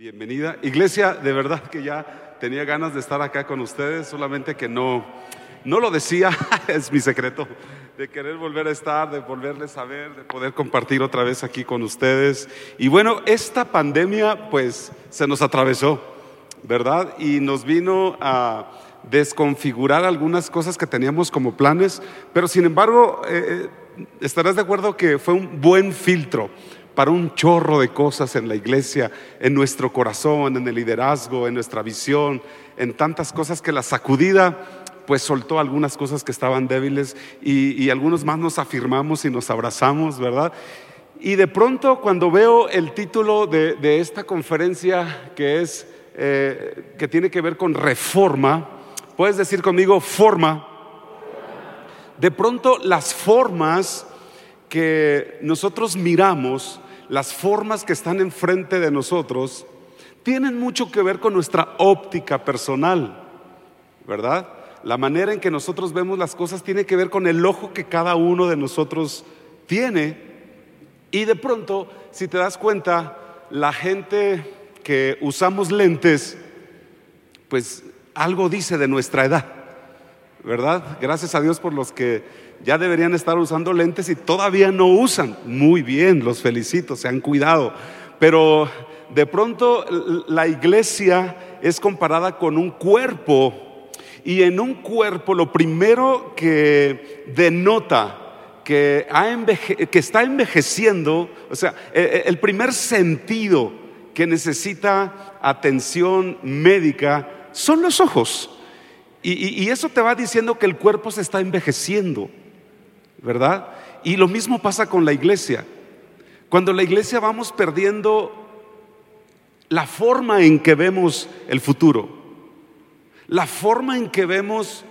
Bienvenida. Iglesia, de verdad que ya tenía ganas de estar acá con ustedes, solamente que no, no lo decía, es mi secreto, de querer volver a estar, de volverles a ver, de poder compartir otra vez aquí con ustedes. Y bueno, esta pandemia pues se nos atravesó, ¿verdad? Y nos vino a desconfigurar algunas cosas que teníamos como planes, pero sin embargo, eh, eh, estarás de acuerdo que fue un buen filtro para un chorro de cosas en la iglesia, en nuestro corazón, en el liderazgo, en nuestra visión, en tantas cosas que la sacudida pues soltó algunas cosas que estaban débiles y, algunos más nos afirmamos y nos abrazamos, ¿verdad? Y de pronto cuando veo el título de, esta conferencia que es, eh, que tiene que ver con reforma, puedes decir conmigo forma, de pronto las formas que nosotros miramos las formas que están enfrente de nosotros tienen mucho que ver con nuestra óptica personal, ¿verdad? La manera en que nosotros vemos las cosas tiene que ver con el ojo que cada uno de nosotros tiene. Y de pronto, si te das cuenta, la gente que usamos lentes, pues algo dice de nuestra edad, ¿verdad? Gracias a Dios por los que ya deberían estar usando lentes y todavía no usan. Muy bien, los felicito, se han cuidado. Pero de pronto la iglesia es comparada con un cuerpo y en un cuerpo lo primero que denota que, que está envejeciendo, o sea, e, e, el primer sentido que necesita atención médica son los ojos. y, eso te va diciendo que el cuerpo se está envejeciendo. ¿Verdad? Y lo mismo pasa con la iglesia. Cuando la iglesia vamos perdiendo la forma en que vemos el futuro, la forma en que vemos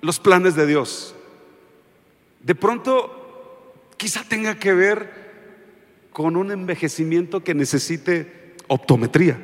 los planes de Dios. De pronto, quizá tenga que ver con un envejecimiento que necesite optometría.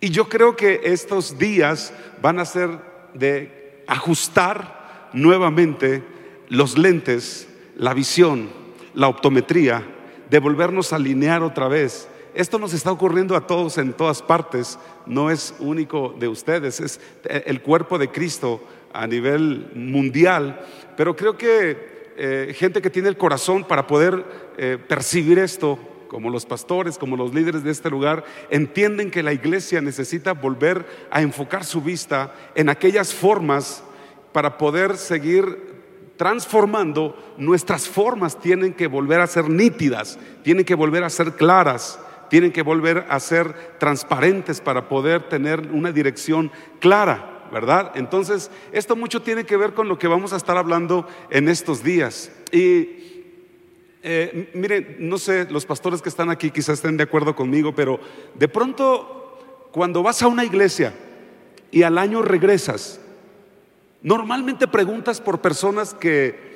Y yo creo que estos días van a ser de ajustar nuevamente los lentes, la visión, la optometría, de volvernos a alinear otra vez. Esto nos está ocurriendo a todos en todas partes, no es único de ustedes, es el cuerpo de Cristo a nivel mundial, pero creo que eh, gente que tiene el corazón para poder eh, percibir esto, como los pastores, como los líderes de este lugar, entienden que la iglesia necesita volver a enfocar su vista en aquellas formas para poder seguir transformando, nuestras formas tienen que volver a ser nítidas, tienen que volver a ser claras, tienen que volver a ser transparentes para poder tener una dirección clara, ¿verdad? Entonces, esto mucho tiene que ver con lo que vamos a estar hablando en estos días. Y eh, miren, no sé, los pastores que están aquí quizás estén de acuerdo conmigo, pero de pronto, cuando vas a una iglesia y al año regresas, Normalmente preguntas por personas que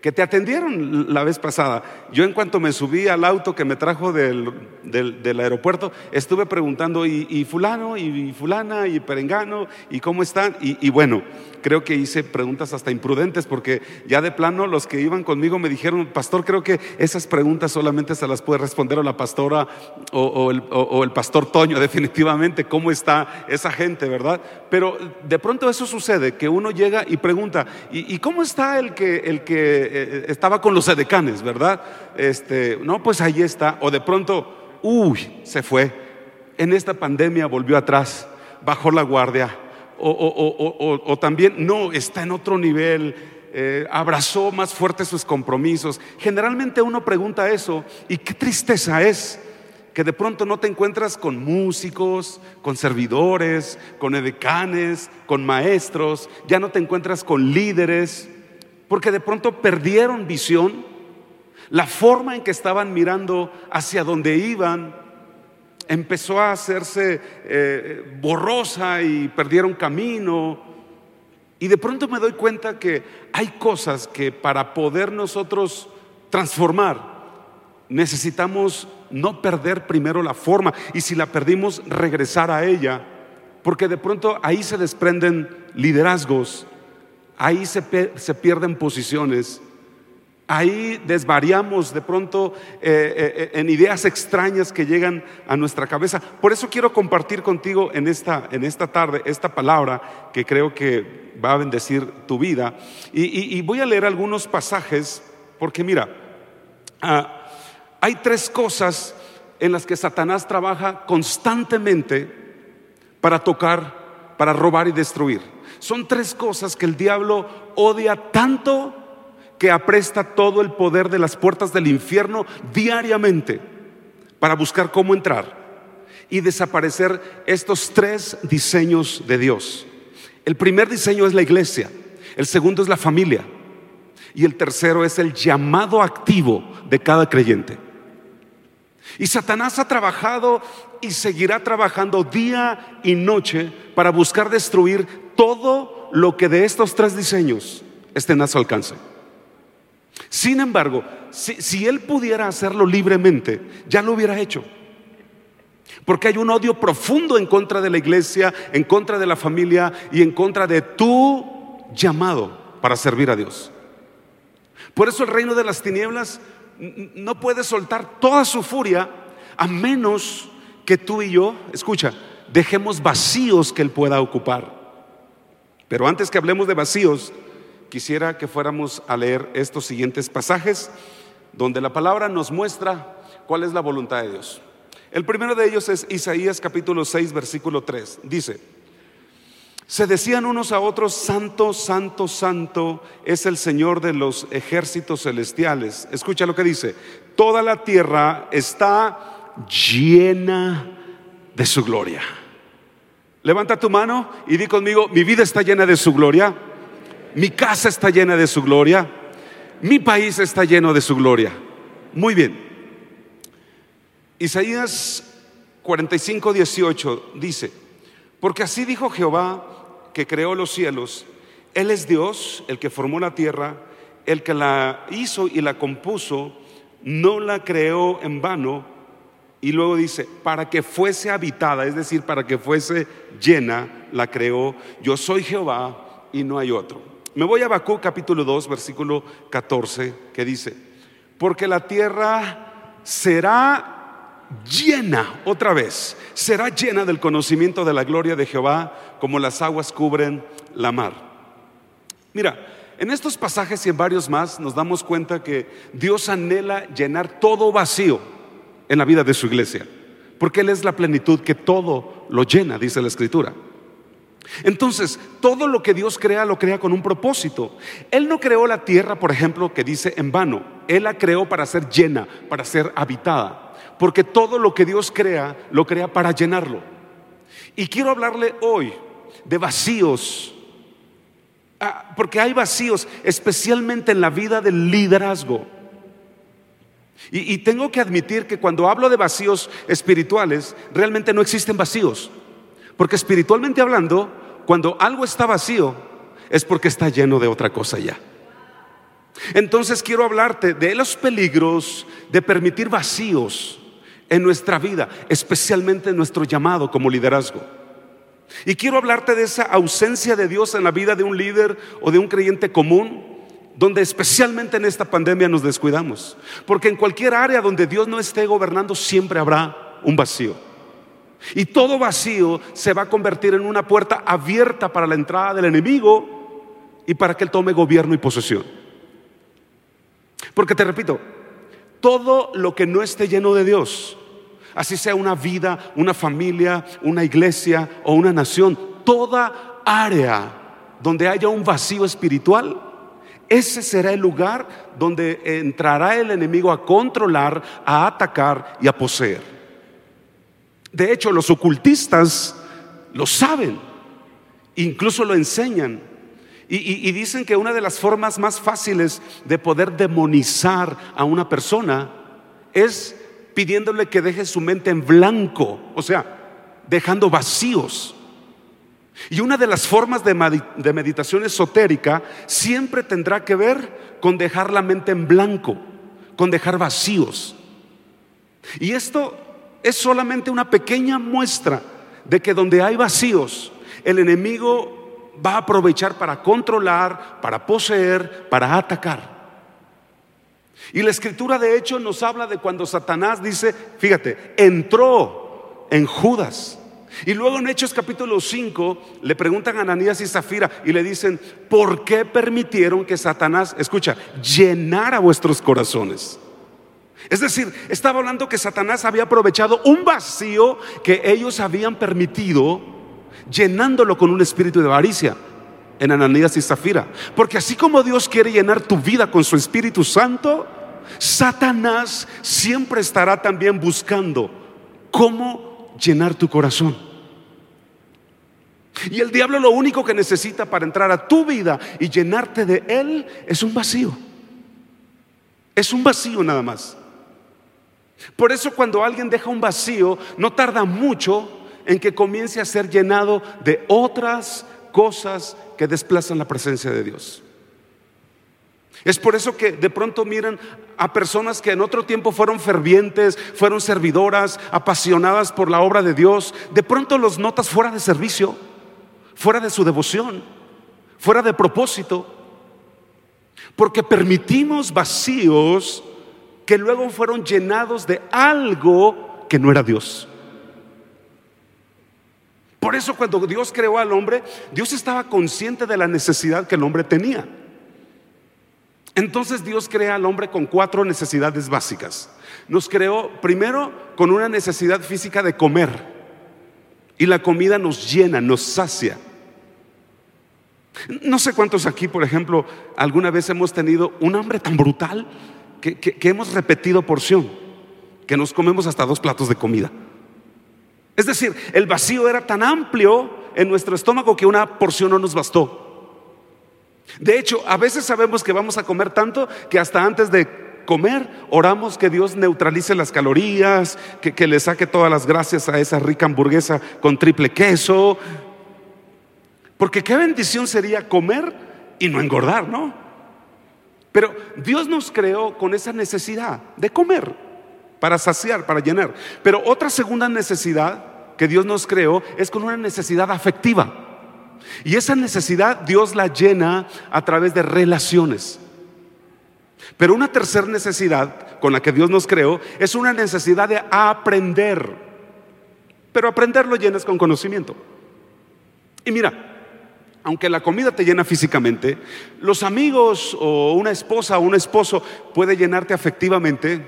que te atendieron la vez pasada. Yo en cuanto me subí al auto que me trajo del, del, aeropuerto, estuve preguntando, ¿y, fulano, y, fulana, y perengano, y cómo están? Y, bueno, creo que hice preguntas hasta imprudentes porque ya de plano los que iban conmigo me dijeron, pastor, creo que esas preguntas solamente se las puede responder a la pastora o, el, o el pastor Toño, definitivamente, ¿cómo está esa gente, verdad? Pero de pronto eso sucede, que uno llega y pregunta, ¿y, cómo está el que... El que eh, estaba con los edecanes, ¿verdad? Este, no, pues ahí está. O de pronto, uy, se fue. En esta pandemia volvió atrás, bajó la guardia. O, también, no, está en otro nivel. Eh, abrazó más fuerte sus compromisos. Generalmente uno pregunta eso y qué tristeza es que de pronto no te encuentras con músicos, con servidores, con edecanes, con maestros, ya no te encuentras con líderes, porque de pronto perdieron visión, la forma en que estaban mirando hacia donde iban empezó a hacerse eh, borrosa y perdieron camino. Y de pronto me doy cuenta que hay cosas que para poder nosotros transformar necesitamos no perder primero la forma. Y si la perdimos regresar a ella, porque de pronto ahí se desprenden liderazgos, ahí se, pierden posiciones Ahí desvariamos de pronto eh, eh, en ideas extrañas que llegan a nuestra cabeza. Por eso quiero compartir contigo en esta, en esta tarde esta palabra que creo que va a bendecir tu vida. Y, voy a leer algunos pasajes porque mira, ah, hay tres cosas en las que Satanás trabaja constantemente para tocar, para robar y destruir. Son tres cosas que el diablo odia tanto que apresta todo el poder de las puertas del infierno diariamente para buscar cómo entrar y desaparecer estos tres diseños de Dios. El primer diseño es la iglesia, el segundo es la familia y el tercero es el llamado activo de cada creyente. Y Satanás ha trabajado y seguirá trabajando día y noche para buscar destruir todo lo que de estos tres diseños estén a su alcance. Sin embargo, si, él pudiera hacerlo libremente, ya lo hubiera hecho. Porque hay un odio profundo en contra de la iglesia, en contra de la familia y en contra de tu llamado para servir a Dios. Por eso el reino de las tinieblas no puede soltar toda su furia a menos que tú y yo, escucha, dejemos vacíos que Él pueda ocupar. Pero antes que hablemos de vacíos, quisiera que fuéramos a leer estos siguientes pasajes donde la palabra nos muestra cuál es la voluntad de Dios. El primero de ellos es Isaías capítulo 6, versículo 3. Dice, se decían unos a otros, Santo, Santo, Santo es el Señor de los ejércitos celestiales. Escucha lo que dice, toda la tierra está llena de su gloria. Levanta tu mano y di conmigo, mi vida está llena de su gloria mi casa está llena de su gloria, mi país está lleno de su gloria. Muy bien. Isaías 45, 18 dice, porque así dijo Jehová que creó los cielos, Él es Dios, el que formó la tierra, el que la hizo y la compuso, no la creó en vano, y luego dice, para que fuese habitada, es decir, para que fuese llena, la creó, yo soy Jehová y no hay otro. Me voy a Habacuc capítulo 2, versículo 14, que dice, porque la tierra será llena, otra vez, será llena del conocimiento de la gloria de Jehová, como las aguas cubren la mar. Mira, en estos pasajes y en varios más nos damos cuenta que Dios anhela llenar todo vacío en la vida de su iglesia, porque Él es la plenitud que todo lo llena, dice la Escritura. Entonces, todo lo que Dios crea lo crea con un propósito. Él no creó la tierra, por ejemplo, que dice en vano. Él la creó para ser llena, para ser habitada. Porque todo lo que Dios crea, lo crea para llenarlo. Y quiero hablarle hoy de vacíos. Ah, porque hay vacíos, especialmente en la vida del liderazgo. Y, y tengo que admitir que cuando hablo de vacíos espirituales, realmente no existen vacíos. Porque espiritualmente hablando, cuando algo está vacío, es porque está lleno de otra cosa ya. Entonces quiero hablarte de los peligros de permitir vacíos en nuestra vida, especialmente en nuestro llamado como liderazgo. Y quiero hablarte de esa ausencia de Dios en la vida de un líder o de un creyente común, donde especialmente en esta pandemia nos descuidamos. Porque en cualquier área donde Dios no esté gobernando siempre habrá un vacío. Y todo vacío se va a convertir en una puerta abierta para la entrada del enemigo y para que él tome gobierno y posesión. Porque te repito, todo lo que no esté lleno de Dios, así sea una vida, una familia, una iglesia o una nación, toda área donde haya un vacío espiritual, ese será el lugar donde entrará el enemigo a controlar, a atacar y a poseer. De hecho, los ocultistas lo saben, incluso lo enseñan. Y, dicen que una de las formas más fáciles de poder demonizar a una persona es pidiéndole que deje su mente en blanco, o sea, dejando vacíos. Y una de las formas de, de meditación esotérica siempre tendrá que ver con dejar la mente en blanco, con dejar vacíos. Y esto es solamente una pequeña muestra de que donde hay vacíos, el enemigo va a aprovechar para controlar, para poseer, para atacar. Y la escritura de hecho nos habla de cuando Satanás dice, fíjate, entró en Judas. Y luego en Hechos capítulo 5 le preguntan a Ananías y Zafira y le dicen, ¿por qué permitieron que Satanás, escucha, llenara vuestros corazones? Es decir, estaba hablando que Satanás había aprovechado un vacío que ellos habían permitido, llenándolo con un espíritu de avaricia en Ananías y Zafira. Porque así como Dios quiere llenar tu vida con su Espíritu Santo, Satanás siempre estará también buscando cómo llenar tu corazón. Y el diablo lo único que necesita para entrar a tu vida y llenarte de él es un vacío. Es un vacío nada más. Por eso cuando alguien deja un vacío, no tarda mucho en que comience a ser llenado de otras cosas que desplazan la presencia de Dios. Es por eso que de pronto miran a personas que en otro tiempo fueron fervientes, fueron servidoras, apasionadas por la obra de Dios, de pronto los notas fuera de servicio, fuera de su devoción, fuera de propósito, porque permitimos vacíos que luego fueron llenados de algo que no era Dios. Por eso cuando Dios creó al hombre, Dios estaba consciente de la necesidad que el hombre tenía. Entonces Dios crea al hombre con cuatro necesidades básicas. Nos creó primero con una necesidad física de comer. Y la comida nos llena, nos sacia. No sé cuántos aquí, por ejemplo, alguna vez hemos tenido un hambre tan brutal que, hemos repetido porción, que nos comemos hasta dos platos de comida. Es decir, el vacío era tan amplio en nuestro estómago que una porción no nos bastó. De hecho, a veces sabemos que vamos a comer tanto que hasta antes de comer oramos que Dios neutralice las calorías, que, le saque todas las gracias a esa rica hamburguesa con triple queso. Porque qué bendición sería comer y no engordar, ¿no? Pero Dios nos creó con esa necesidad de comer, para saciar, para llenar. Pero otra segunda necesidad que Dios nos creó es con una necesidad afectiva. Y esa necesidad Dios la llena a través de relaciones. Pero una tercera necesidad con la que Dios nos creó es una necesidad de aprender. Pero aprender lo llenas con conocimiento. Y mira, aunque la comida te llena físicamente, los amigos o una esposa o un esposo puede llenarte afectivamente.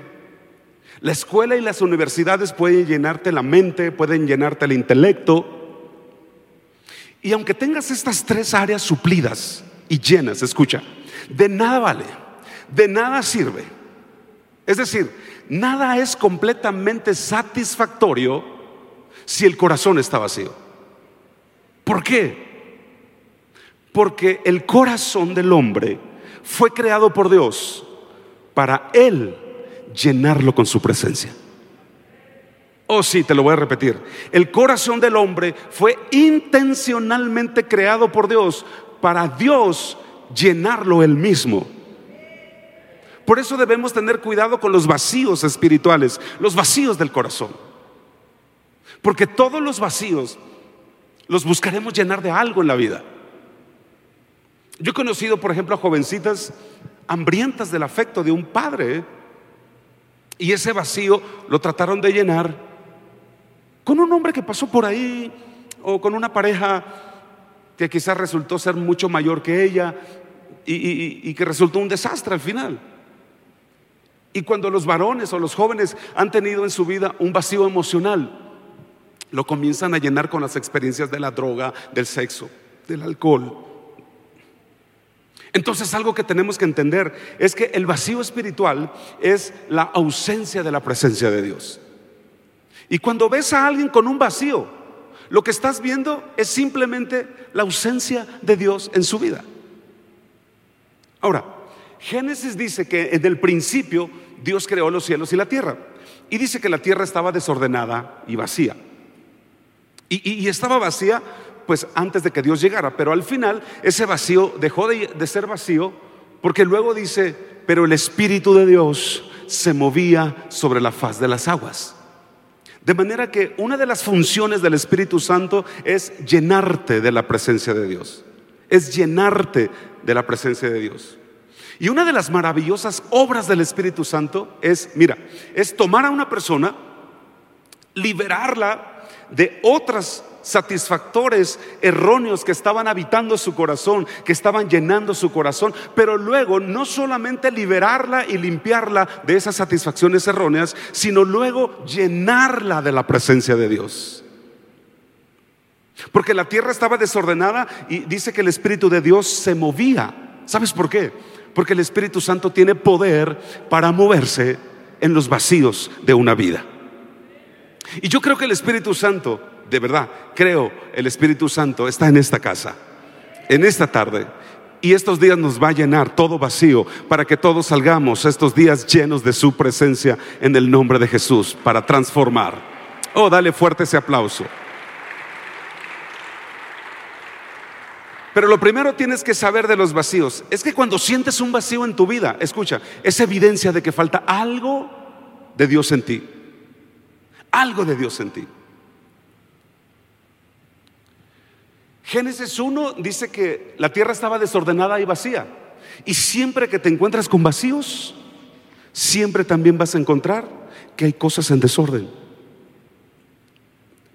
La escuela y las universidades pueden llenarte la mente, pueden llenarte el intelecto. Y aunque tengas estas tres áreas suplidas y llenas, escucha, de nada vale, de nada sirve. Es decir, nada es completamente satisfactorio si el corazón está vacío. ¿Por qué? Porque el corazón del hombre fue creado por Dios para Él llenarlo con su presencia. Oh sí, te lo voy a repetir. El corazón del hombre fue intencionalmente creado por Dios para Dios llenarlo él mismo. Por eso debemos tener cuidado con los vacíos espirituales, los vacíos del corazón. Porque todos los vacíos los buscaremos llenar de algo en la vida. Yo he conocido, por ejemplo, a jovencitas hambrientas del afecto de un padre y ese vacío lo trataron de llenar con un hombre que pasó por ahí o con una pareja que quizás resultó ser mucho mayor que ella y, y, que resultó un desastre al final. Y cuando los varones o los jóvenes han tenido en su vida un vacío emocional, lo comienzan a llenar con las experiencias de la droga, del sexo, del alcohol. Entonces algo que tenemos que entender es que el vacío espiritual es la ausencia de la presencia de Dios. Y cuando ves a alguien con un vacío, lo que estás viendo es simplemente la ausencia de Dios en su vida. Ahora, Génesis dice que en el principio Dios creó los cielos y la tierra. Y dice que la tierra estaba desordenada y vacía. Y, estaba vacía pues antes de que Dios llegara, pero al final ese vacío dejó de, de ser vacío porque luego dice, pero el Espíritu de Dios se movía sobre la faz de las aguas. De manera que una de las funciones del Espíritu Santo es llenarte de la presencia de Dios. Es llenarte de la presencia de Dios. Y una de las maravillosas obras del Espíritu Santo es, mira, es tomar a una persona, liberarla de otras satisfactores erróneos que estaban habitando su corazón, que estaban llenando su corazón, pero luego no solamente liberarla y limpiarla de esas satisfacciones erróneas, sino luego llenarla de la presencia de Dios. Porque la tierra estaba desordenada y dice que el Espíritu de Dios se movía. ¿Sabes por qué? Porque el Espíritu Santo tiene poder para moverse en los vacíos de una vida. Y yo creo que el Espíritu Santo de verdad, creo, el Espíritu Santo está en esta casa, en esta tarde. Y estos días nos va a llenar todo vacío para que todos salgamos estos días llenos de su presencia en el nombre de Jesús para transformar. Oh, dale fuerte ese aplauso. Pero lo primero tienes que saber de los vacíos es que cuando sientes un vacío en tu vida, escucha, es evidencia de que falta algo de Dios en ti. Algo de Dios en ti. Génesis 1 dice que la tierra estaba desordenada y vacía. Y siempre que te encuentras con vacíos, siempre también vas a encontrar que hay cosas en desorden.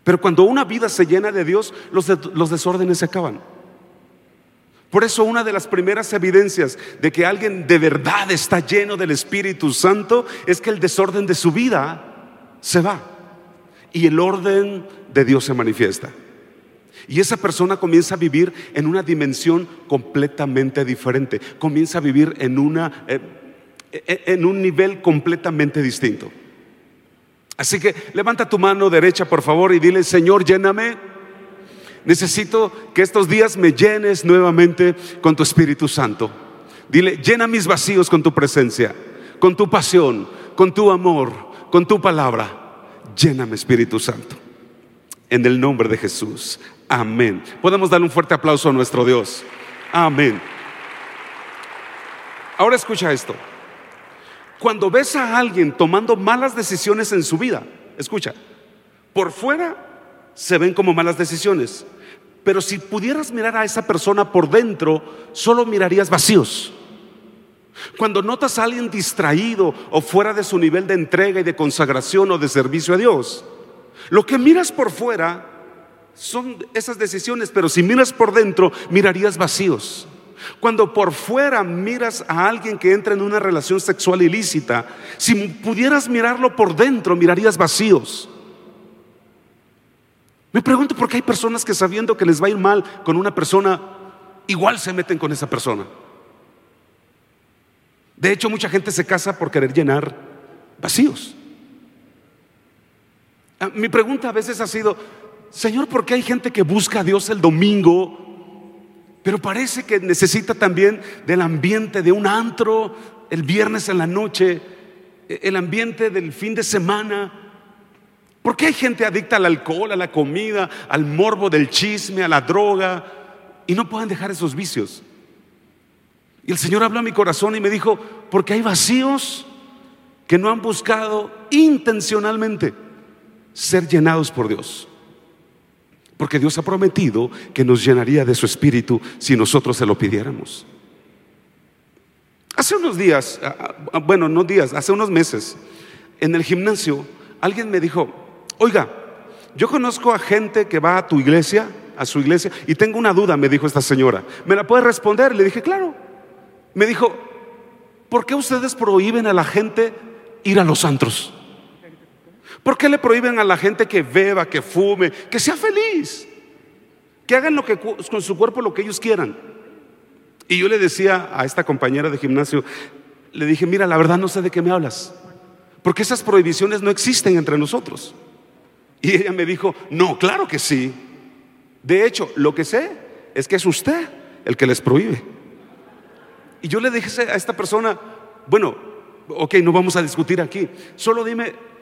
Pero cuando una vida se llena de Dios, los, los desórdenes se acaban. Por eso una de las primeras evidencias de que alguien de verdad está lleno del Espíritu Santo es que el desorden de su vida se va y el orden de Dios se manifiesta. Y esa persona comienza a vivir en una dimensión completamente diferente. Comienza a vivir en, una, eh, eh, en un nivel completamente distinto. Así que levanta tu mano derecha, por favor, y dile, Señor, lléname. Necesito que estos días me llenes nuevamente con tu Espíritu Santo. Dile, llena mis vacíos con tu presencia, con tu pasión, con tu amor, con tu palabra. Lléname, Espíritu Santo. En el nombre de Jesús. Amén. Podemos darle un fuerte aplauso a nuestro Dios. Amén. Ahora escucha esto. Cuando ves a alguien tomando malas decisiones en su vida, escucha, por fuera se ven como malas decisiones, pero si pudieras mirar a esa persona por dentro, solo mirarías vacíos. Cuando notas a alguien distraído o fuera de su nivel de entrega y de consagración o de servicio a Dios, lo que miras por fuera son esas decisiones, pero si miras por dentro, mirarías vacíos. Cuando por fuera miras a alguien que entra en una relación sexual ilícita, si pudieras mirarlo por dentro, mirarías vacíos. Me pregunto por qué hay personas que sabiendo que les va a ir mal con una persona, igual se meten con esa persona. De hecho, mucha gente se casa por querer llenar vacíos. Ah, mi pregunta a veces ha sido, Señor, ¿por qué hay gente que busca a Dios el domingo? Pero parece que necesita también del ambiente de un antro el viernes en la noche, el ambiente del fin de semana. ¿Por qué hay gente adicta al alcohol, a la comida, al morbo del chisme, a la droga y no pueden dejar esos vicios? Y el Señor habló a mi corazón y me dijo, porque hay vacíos que no han buscado intencionalmente ser llenados por Dios. Porque Dios ha prometido que nos llenaría de su espíritu si nosotros se lo pidiéramos. Hace unos días, bueno, no días, hace unos meses, en el gimnasio, alguien me dijo, oiga, yo conozco a gente que va a tu iglesia, a su iglesia, y tengo una duda, me dijo esta señora. ¿Me la puede responder? Le dije, claro. Me dijo, ¿por qué ustedes prohíben a la gente ir a los antros? ¿Por qué le prohíben a la gente que beba, que fume, que sea feliz? Que hagan lo que, con su cuerpo lo que ellos quieran. Y yo le decía a esta compañera de gimnasio, le dije, mira, la verdad no sé de qué me hablas, porque esas prohibiciones no existen entre nosotros. Y ella me dijo, no, claro que sí. De hecho, lo que sé es que es usted el que les prohíbe. Y yo le dije a esta persona, bueno, ok, no vamos a discutir aquí, solo dime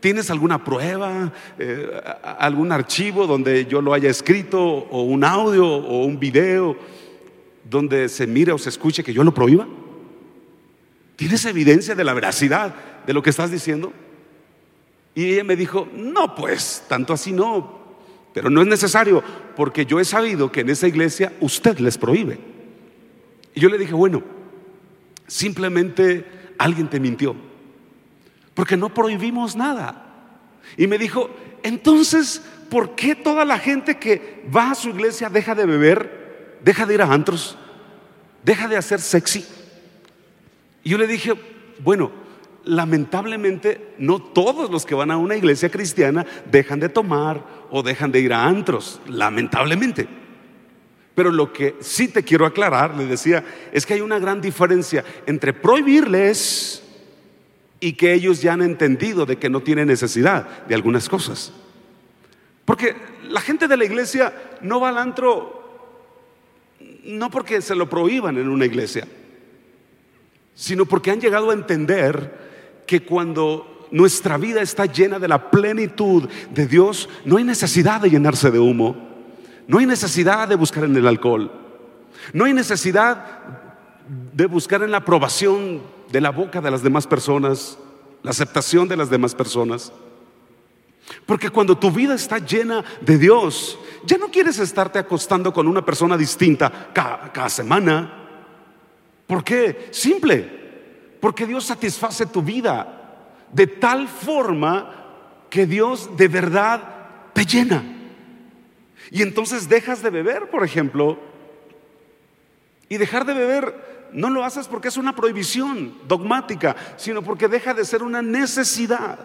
¿Tienes alguna prueba, eh, algún archivo donde yo lo haya escrito, o un audio, o un video, donde se mire o se escuche que yo lo prohíba? ¿Tienes evidencia de la veracidad de lo que estás diciendo? Y ella me dijo, no, pues, tanto así no, pero no es necesario, porque yo he sabido que en esa iglesia usted les prohíbe. Y yo le dije, bueno, Simplemente alguien te mintió. Porque no prohibimos nada. Y me dijo, entonces, ¿por qué toda la gente que va a su iglesia deja de beber, deja de ir a antros, deja de hacer sexy? Y yo le dije, bueno, lamentablemente no todos los que van a una iglesia cristiana dejan de tomar o dejan de ir a antros, lamentablemente. Pero lo que sí te quiero aclarar, le decía, es que hay una gran diferencia entre prohibirles y que ellos ya han entendido de que no tienen necesidad de algunas cosas. Porque la gente de la iglesia no va al antro no porque se lo prohíban en una iglesia, sino porque han llegado a entender que cuando nuestra vida está llena de la plenitud de Dios, no hay necesidad de llenarse de humo, no hay necesidad de buscar en el alcohol, no hay necesidad de buscar en la aprobación de la boca de las demás personas, la aceptación de las demás personas. Porque cuando tu vida está llena de Dios, ya no quieres estarte acostando con una persona distinta cada, semana. ¿Por qué? Simple. Porque Dios satisface tu vida de tal forma que Dios de verdad te llena. Y entonces dejas de beber, por ejemplo. Y dejar de beber no lo haces porque es una prohibición dogmática, sino porque deja de ser una necesidad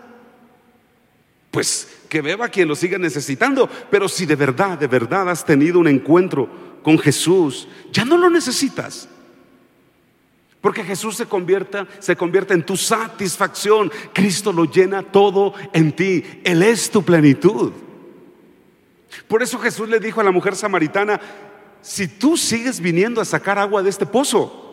pues que beba quien lo siga necesitando. Pero si de verdad, de verdad has tenido un encuentro con Jesús, ya no lo necesitas. Porque Jesús se convierta, se convierte en tu satisfacción. Cristo lo llena todo en ti. Él es tu plenitud. Por eso Jesús le dijo a la mujer samaritana, si tú sigues viniendo a sacar agua de este pozo,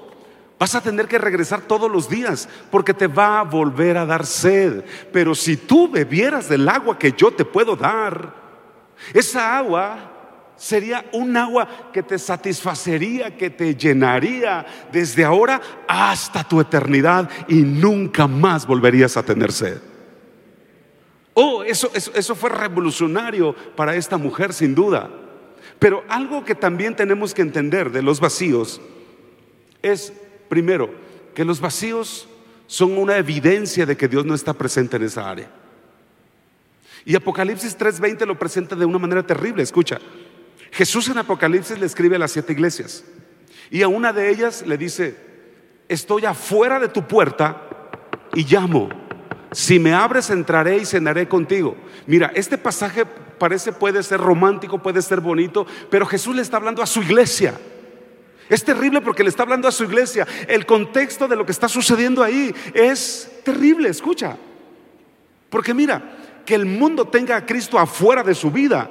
Vas a tener que regresar todos los días porque te va a volver a dar sed. Pero si tú bebieras del agua que yo te puedo dar, esa agua sería un agua que te satisfacería, que te llenaría desde ahora hasta tu eternidad y nunca más volverías a tener sed. Oh, eso, eso, eso fue revolucionario para esta mujer sin duda. Pero algo que también tenemos que entender de los vacíos es Primero, que los vacíos son una evidencia de que Dios no está presente en esa área. Y Apocalipsis 3:20 lo presenta de una manera terrible. Escucha, Jesús en Apocalipsis le escribe a las siete iglesias y a una de ellas le dice, estoy afuera de tu puerta y llamo. Si me abres, entraré y cenaré contigo. Mira, este pasaje parece, puede ser romántico, puede ser bonito, pero Jesús le está hablando a su iglesia. Es terrible porque le está hablando a su iglesia. El contexto de lo que está sucediendo ahí es terrible, escucha. Porque mira, que el mundo tenga a Cristo afuera de su vida,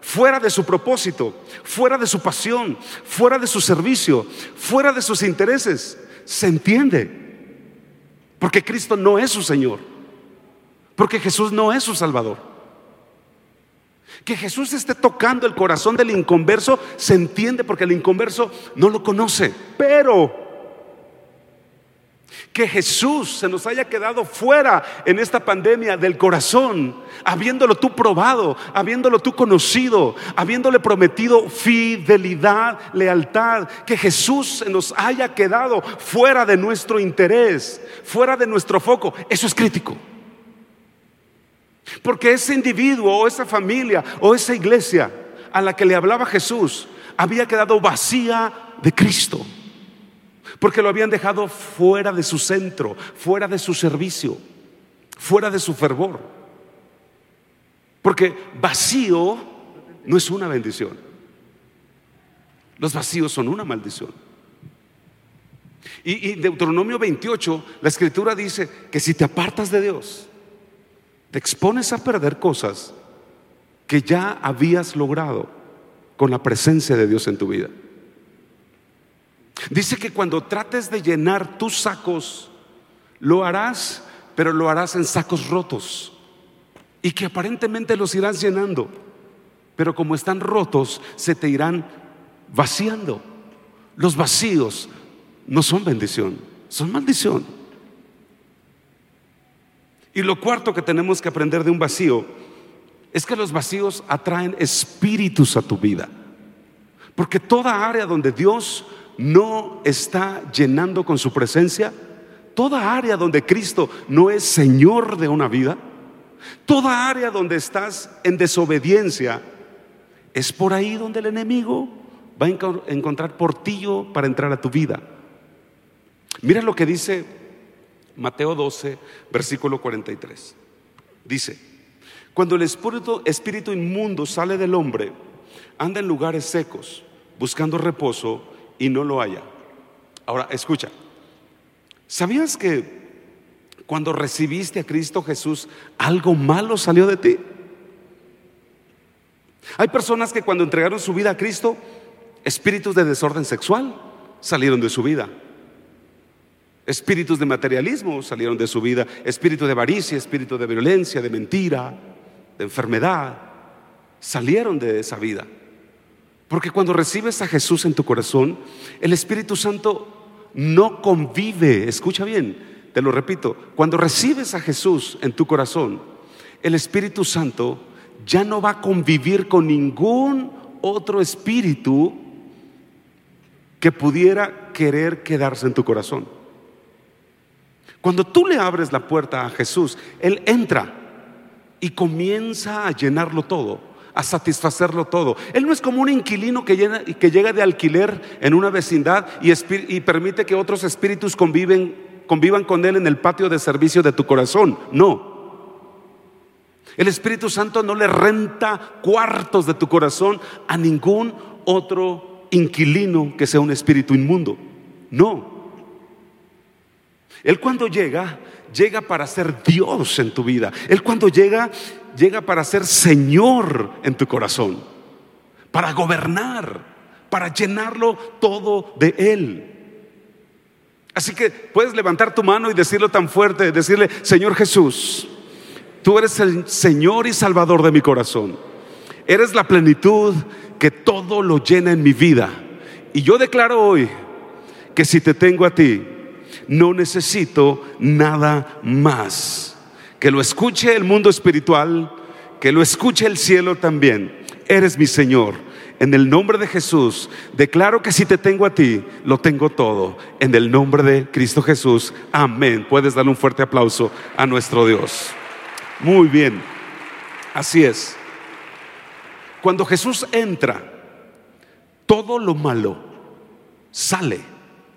fuera de su propósito, fuera de su pasión, fuera de su servicio, fuera de sus intereses, se entiende. Porque Cristo no es su Señor. Porque Jesús no es su Salvador. Que Jesús esté tocando el corazón del inconverso se entiende porque el inconverso no lo conoce. Pero que Jesús se nos haya quedado fuera en esta pandemia del corazón, habiéndolo tú probado, habiéndolo tú conocido, habiéndole prometido fidelidad, lealtad, que Jesús se nos haya quedado fuera de nuestro interés, fuera de nuestro foco, eso es crítico. Porque ese individuo o esa familia o esa iglesia a la que le hablaba Jesús había quedado vacía de Cristo. Porque lo habían dejado fuera de su centro, fuera de su servicio, fuera de su fervor. Porque vacío no es una bendición. Los vacíos son una maldición. Y, y Deuteronomio 28, la escritura dice que si te apartas de Dios, te expones a perder cosas que ya habías logrado con la presencia de Dios en tu vida. Dice que cuando trates de llenar tus sacos, lo harás, pero lo harás en sacos rotos. Y que aparentemente los irás llenando, pero como están rotos, se te irán vaciando. Los vacíos no son bendición, son maldición. Y lo cuarto que tenemos que aprender de un vacío es que los vacíos atraen espíritus a tu vida. Porque toda área donde Dios no está llenando con su presencia, toda área donde Cristo no es Señor de una vida, toda área donde estás en desobediencia, es por ahí donde el enemigo va a encontrar portillo para entrar a tu vida. Mira lo que dice Mateo 12, versículo 43. Dice, cuando el espíritu, espíritu inmundo sale del hombre, anda en lugares secos, buscando reposo y no lo haya. Ahora, escucha, ¿sabías que cuando recibiste a Cristo Jesús, algo malo salió de ti? Hay personas que cuando entregaron su vida a Cristo, espíritus de desorden sexual salieron de su vida. Espíritus de materialismo salieron de su vida, espíritu de avaricia, espíritu de violencia, de mentira, de enfermedad, salieron de esa vida. Porque cuando recibes a Jesús en tu corazón, el Espíritu Santo no convive, escucha bien, te lo repito, cuando recibes a Jesús en tu corazón, el Espíritu Santo ya no va a convivir con ningún otro espíritu que pudiera querer quedarse en tu corazón. Cuando tú le abres la puerta a Jesús, Él entra y comienza a llenarlo todo, a satisfacerlo todo. Él no es como un inquilino que, llega de alquiler en una vecindad y, y permite que otros espíritus conviven, convivan con Él en el patio de servicio de tu corazón. No. El Espíritu Santo no le renta cuartos de tu corazón a ningún otro inquilino que sea un espíritu inmundo. No. Él cuando llega, llega para ser Dios en tu vida. Él cuando llega, llega para ser Señor en tu corazón, para gobernar, para llenarlo todo de Él. Así que puedes levantar tu mano y decirlo tan fuerte, decirle, Señor Jesús, Tú eres el Señor y Salvador de mi corazón. Eres la plenitud que todo lo llena en mi vida. Y yo declaro hoy que si te tengo a ti, no necesito nada más. Que lo escuche el mundo espiritual, que lo escuche el cielo también. Eres mi Señor. En el nombre de Jesús, declaro que si te tengo a ti, lo tengo todo. En el nombre de Cristo Jesús. Amén. Puedes darle un fuerte aplauso a nuestro Dios. Muy bien, así es. Cuando Jesús entra, todo lo malo sale,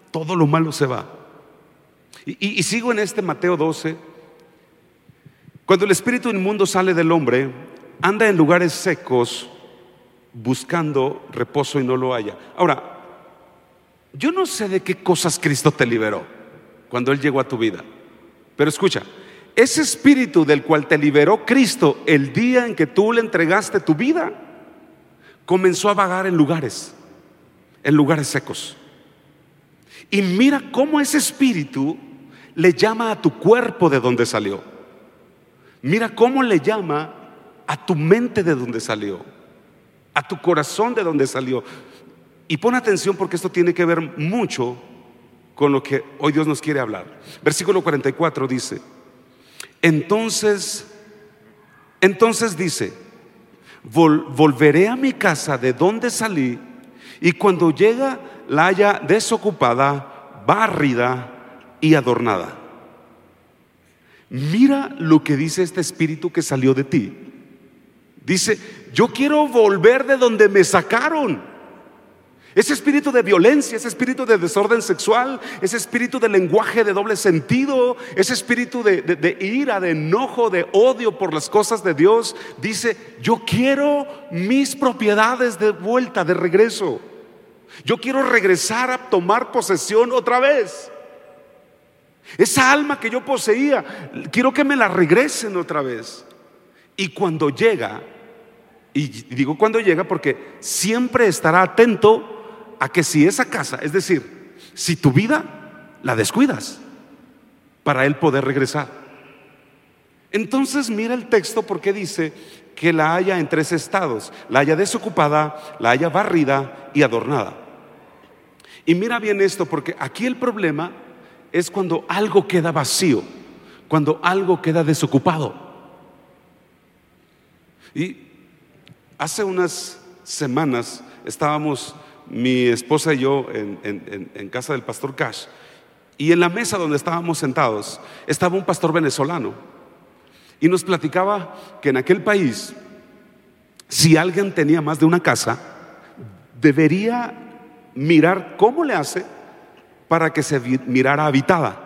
todo lo malo se va. Y, sigo en este Mateo 12. Cuando el espíritu inmundo sale del hombre, anda en lugares secos buscando reposo y no lo haya. Ahora, yo no sé de qué cosas Cristo te liberó cuando Él llegó a tu vida, pero escucha, ese espíritu del cual te liberó Cristo el día en que tú le entregaste tu vida, comenzó a vagar en lugares, en lugares secos. Y mira cómo ese espíritu le llama a tu cuerpo de donde salió. Mira cómo le llama a tu mente de donde salió, a tu corazón de donde salió. Y pon atención porque esto tiene que ver mucho con lo que hoy Dios nos quiere hablar. Versículo 44 dice, entonces, entonces dice, volveré a mi casa de donde salí y cuando llega la haya desocupada, barrida y adornada. Mira lo que dice este espíritu que salió de ti. Dice, yo quiero volver de donde me sacaron. Ese espíritu de violencia, ese espíritu de desorden sexual, ese espíritu de lenguaje de doble sentido, ese espíritu de, ira, de enojo, de odio por las cosas de Dios, dice, yo quiero mis propiedades de vuelta, de regreso. Yo quiero regresar a tomar posesión otra vez. Esa alma que yo poseía, quiero que me la regresen otra vez. Y cuando llega, y digo cuando llega porque siempre estará atento a que si esa casa, es decir, si tu vida la descuidas para él poder regresar. Entonces mira el texto porque dice que la haya en tres estados, la haya desocupada, la haya barrida y adornada. Y mira bien esto porque aquí el problema es cuando algo queda vacío, cuando algo queda desocupado. Y hace unas semanas estábamos mi esposa y yo en, casa del pastor Cash. Y en la mesa donde estábamos sentados estaba un pastor venezolano. Y nos platicaba que en aquel país, si alguien tenía más de una casa, debería mirar cómo le hace para que se mirara habitada.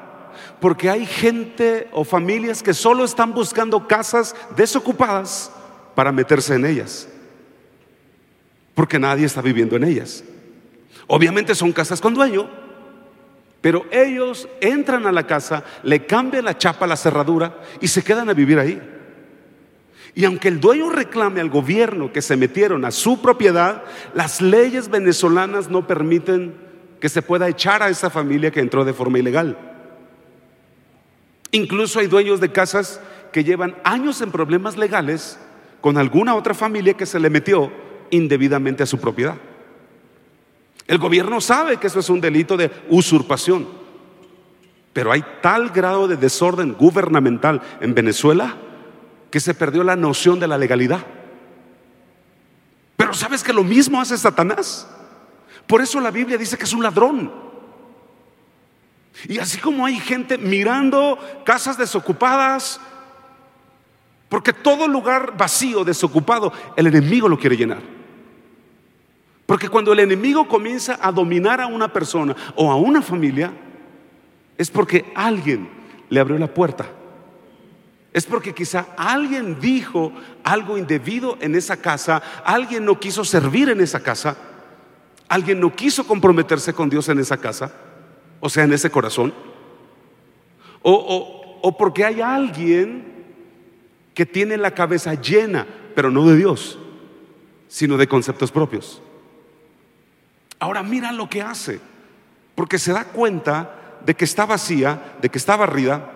Porque hay gente o familias que solo están buscando casas desocupadas para meterse en ellas. Porque nadie está viviendo en ellas. Obviamente son casas con dueño, pero ellos entran a la casa, le cambian la chapa, la cerradura y se quedan a vivir ahí. Y aunque el dueño reclame al gobierno que se metieron a su propiedad, las leyes venezolanas no permiten que se pueda echar a esa familia que entró de forma ilegal. Incluso hay dueños de casas que llevan años en problemas legales con alguna otra familia que se le metió indebidamente a su propiedad. El gobierno sabe que eso es un delito de usurpación, pero hay tal grado de desorden gubernamental en Venezuela que se perdió la noción de la legalidad. Pero sabes que lo mismo hace Satanás. Por eso la Biblia dice que es un ladrón. Y así como hay gente mirando casas desocupadas, porque todo lugar vacío, desocupado, el enemigo lo quiere llenar. Porque cuando el enemigo comienza a dominar a una persona o a una familia, es porque alguien le abrió la puerta. Es porque quizá alguien dijo algo indebido en esa casa, alguien no quiso servir en esa casa alguien no quiso comprometerse con Dios en esa casa, o sea, en ese corazón, o, o, porque hay alguien que tiene la cabeza llena, pero no de Dios, sino de conceptos propios. Ahora mira lo que hace, porque se da cuenta de que está vacía, de que está barrida,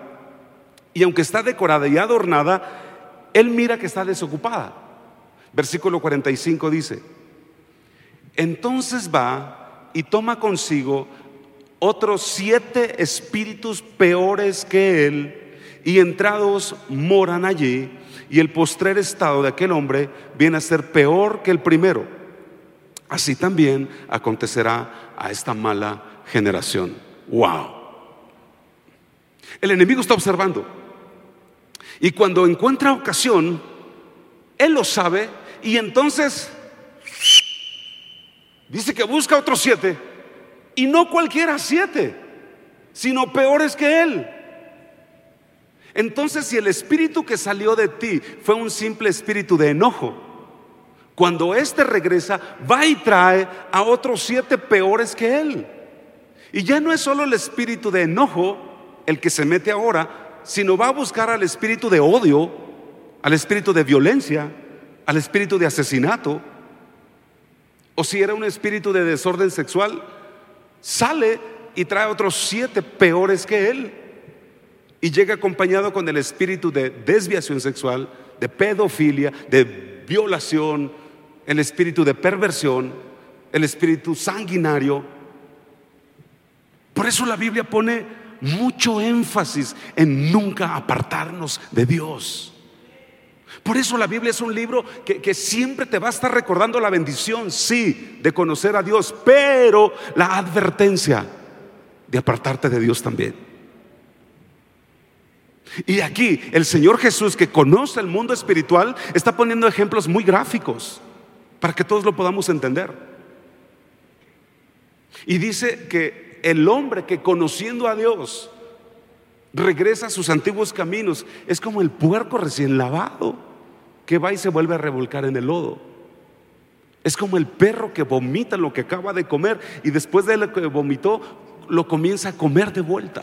y aunque está decorada y adornada, él mira que está desocupada. Versículo 45 dice, entonces va y toma consigo otros siete espíritus peores que él, y entrados moran allí, y el postrer estado de aquel hombre viene a ser peor que el primero. Así también acontecerá a esta mala generación. Wow. El enemigo está observando. Y cuando encuentra ocasión, él lo sabe y entonces Dice que busca otros siete. Y no cualquiera siete, sino peores que él. Entonces, si el espíritu que salió de ti fue un simple espíritu de enojo, cuando éste regresa, va y trae a otros siete peores que él. Y ya no es solo el espíritu de enojo el que se mete ahora, sino va a buscar al espíritu de odio, al espíritu de violencia, al espíritu de asesinato, o si era un espíritu de desorden sexual, sale y trae otros siete peores que él. Y llega acompañado con el espíritu de desviación sexual, de pedofilia, de violación, el espíritu de perversión, el espíritu sanguinario. Por eso la Biblia pone mucho énfasis en nunca apartarnos de Dios. Por eso la Biblia es un libro que, siempre te va a estar recordando la bendición, sí, de conocer a Dios, pero la advertencia de apartarte de Dios también. Y aquí el Señor Jesús, que conoce el mundo espiritual, está poniendo ejemplos muy gráficos para que todos lo podamos entender. Y dice que el hombre que conociendo a Dios regresa a sus antiguos caminos es como el puerco recién lavado que va y se vuelve a revolcar en el lodo. Es como el perro que vomita lo que acaba de comer y después de lo que vomitó lo comienza a comer de vuelta.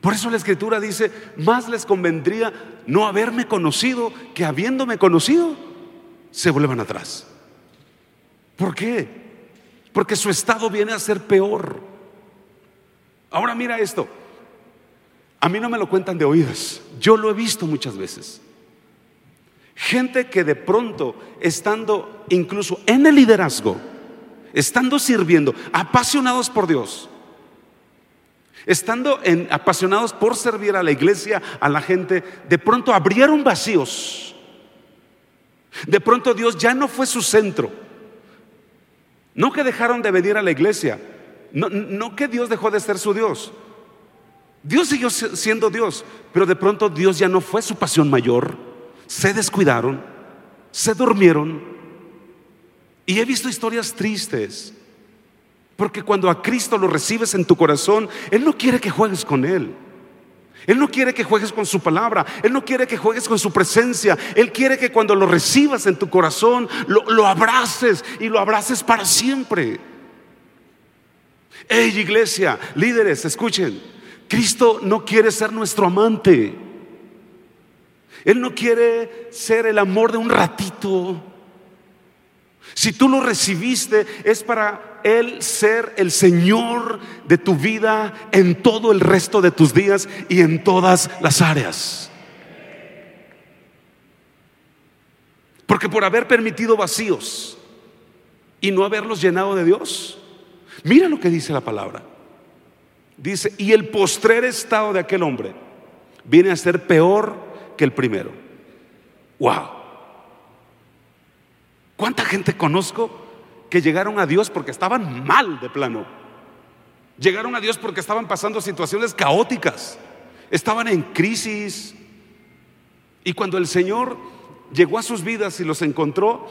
Por eso la escritura dice, más les convendría no haberme conocido que habiéndome conocido, se vuelvan atrás. ¿Por qué? Porque su estado viene a ser peor. Ahora mira esto. A mí no me lo cuentan de oídas. Yo lo he visto muchas veces. Gente que de pronto, estando incluso en el liderazgo, estando sirviendo, apasionados por Dios, estando en, apasionados por servir a la iglesia, a la gente, de pronto abrieron vacíos. De pronto Dios ya no fue su centro. No que dejaron de venir a la iglesia, no, no que Dios dejó de ser su Dios. Dios siguió siendo Dios, pero de pronto Dios ya no fue su pasión mayor. Se descuidaron, se durmieron. Y he visto historias tristes, porque cuando a Cristo lo recibes en tu corazón, Él no quiere que juegues con Él. Él no quiere que juegues con su palabra, Él no quiere que juegues con su presencia, Él quiere que cuando lo recibas en tu corazón, lo, abraces y lo abraces para siempre. Hey iglesia, líderes, escuchen, Cristo no quiere ser nuestro amante. Él no quiere ser el amor de un ratito. Si tú lo recibiste es para Él ser el Señor de tu vida en todo el resto de tus días y en todas las áreas. Porque por haber permitido vacíos y no haberlos llenado de Dios, mira lo que dice la palabra. Dice, y el postrer estado de aquel hombre viene a ser peor que el primero. Wow. ¿Cuánta gente conozco que llegaron a Dios porque estaban mal de plano? Llegaron a Dios porque estaban pasando situaciones caóticas, estaban en crisis. Y cuando el Señor llegó a sus vidas y los encontró,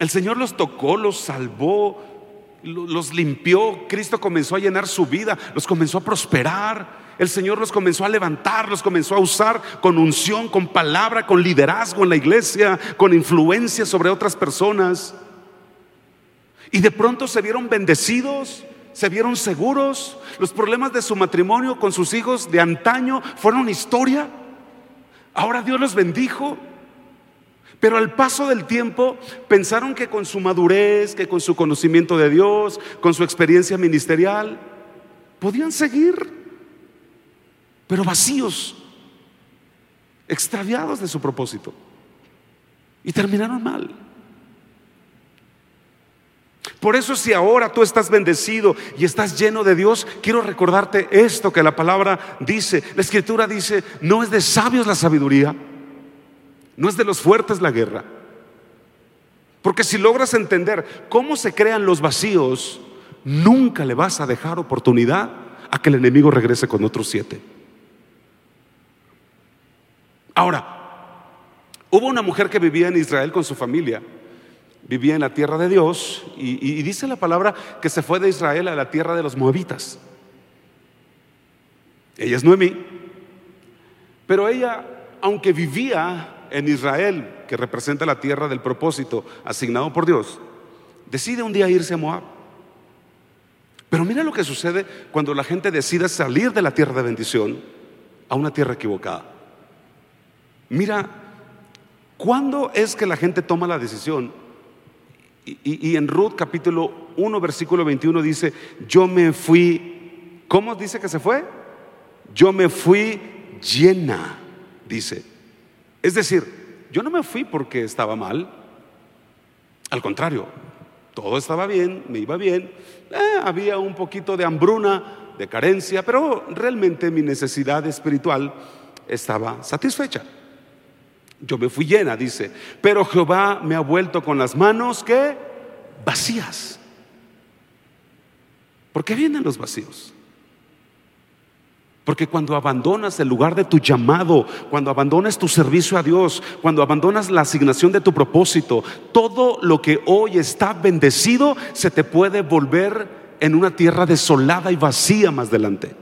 el Señor los tocó, los salvó, los limpió, Cristo comenzó a llenar su vida, los comenzó a prosperar. El Señor los comenzó a levantar, los comenzó a usar con unción, con palabra, con liderazgo en la iglesia, con influencia sobre otras personas. Y de pronto se vieron bendecidos, se vieron seguros. Los problemas de su matrimonio con sus hijos de antaño fueron historia. Ahora Dios los bendijo. Pero al paso del tiempo pensaron que con su madurez, que con su conocimiento de Dios, con su experiencia ministerial, podían seguir, pero vacíos, extraviados de su propósito. Y terminaron mal. Por eso si ahora tú estás bendecido y estás lleno de Dios, quiero recordarte esto que la palabra dice. La escritura dice, no es de sabios la sabiduría no es de los fuertes la guerra. Porque si logras entender cómo se crean los vacíos, nunca le vas a dejar oportunidad a que el enemigo regrese con otros siete. Ahora, hubo una mujer que vivía en Israel con su familia, vivía en la tierra de Dios y, dice la palabra que se fue de Israel a la tierra de los moabitas. Ella es Noemí, pero ella, aunque vivía en Israel, que representa la tierra del propósito asignado por Dios, decide un día irse a Moab. Pero mira lo que sucede cuando la gente decide salir de la tierra de bendición a una tierra equivocada. Mira, ¿cuándo es que la gente toma la decisión? Y, en Ruth capítulo 1, versículo 21 dice, yo me fui, ¿cómo dice que se fue? Yo me fui llena, dice. Es decir, yo no me fui porque estaba mal. Al contrario, todo estaba bien, me iba bien. Eh, había un poquito de hambruna, de carencia, pero realmente mi necesidad espiritual estaba satisfecha. Yo me fui llena, dice, pero Jehová me ha vuelto con las manos que vacías. ¿Por qué vienen los vacíos? Porque cuando abandonas el lugar de tu llamado, cuando abandonas tu servicio a Dios, cuando abandonas la asignación de tu propósito, todo lo que hoy está bendecido se te puede volver en una tierra desolada y vacía más adelante.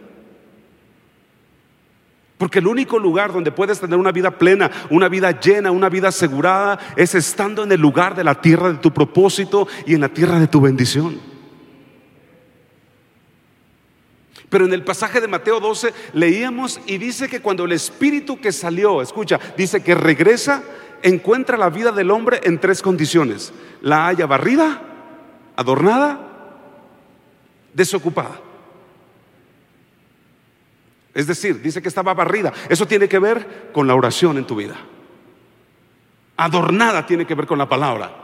Porque el único lugar donde puedes tener una vida plena, una vida llena, una vida asegurada, es estando en el lugar de la tierra de tu propósito y en la tierra de tu bendición. Pero en el pasaje de Mateo 12 leíamos y dice que cuando el espíritu que salió, escucha, dice que regresa, encuentra la vida del hombre en tres condiciones. La haya barrida, adornada, desocupada. Es decir, dice que estaba barrida. Eso tiene que ver con la oración en tu vida. Adornada tiene que ver con la palabra.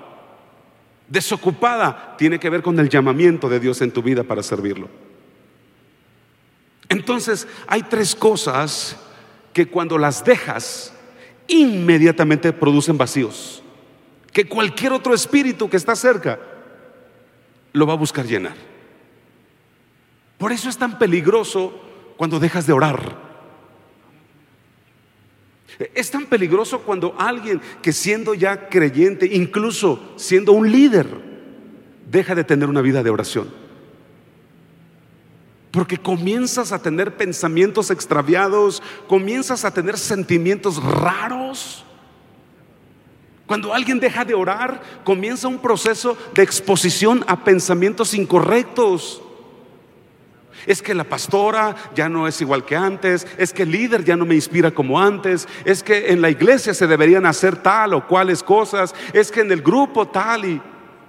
Desocupada tiene que ver con el llamamiento de Dios en tu vida para servirlo. Entonces, hay tres cosas que cuando las dejas, inmediatamente producen vacíos. Que cualquier otro espíritu que está cerca lo va a buscar llenar. Por eso es tan peligroso cuando dejas de orar. Es tan peligroso cuando alguien que siendo ya creyente, incluso siendo un líder, deja de tener una vida de oración. Porque comienzas a tener pensamientos extraviados, comienzas a tener sentimientos raros. Cuando alguien deja de orar, comienza un proceso de exposición a pensamientos incorrectos. Es que la pastora ya no es igual que antes, es que el líder ya no me inspira como antes, es que en la iglesia se deberían hacer tal o cuales cosas, es que en el grupo tal y...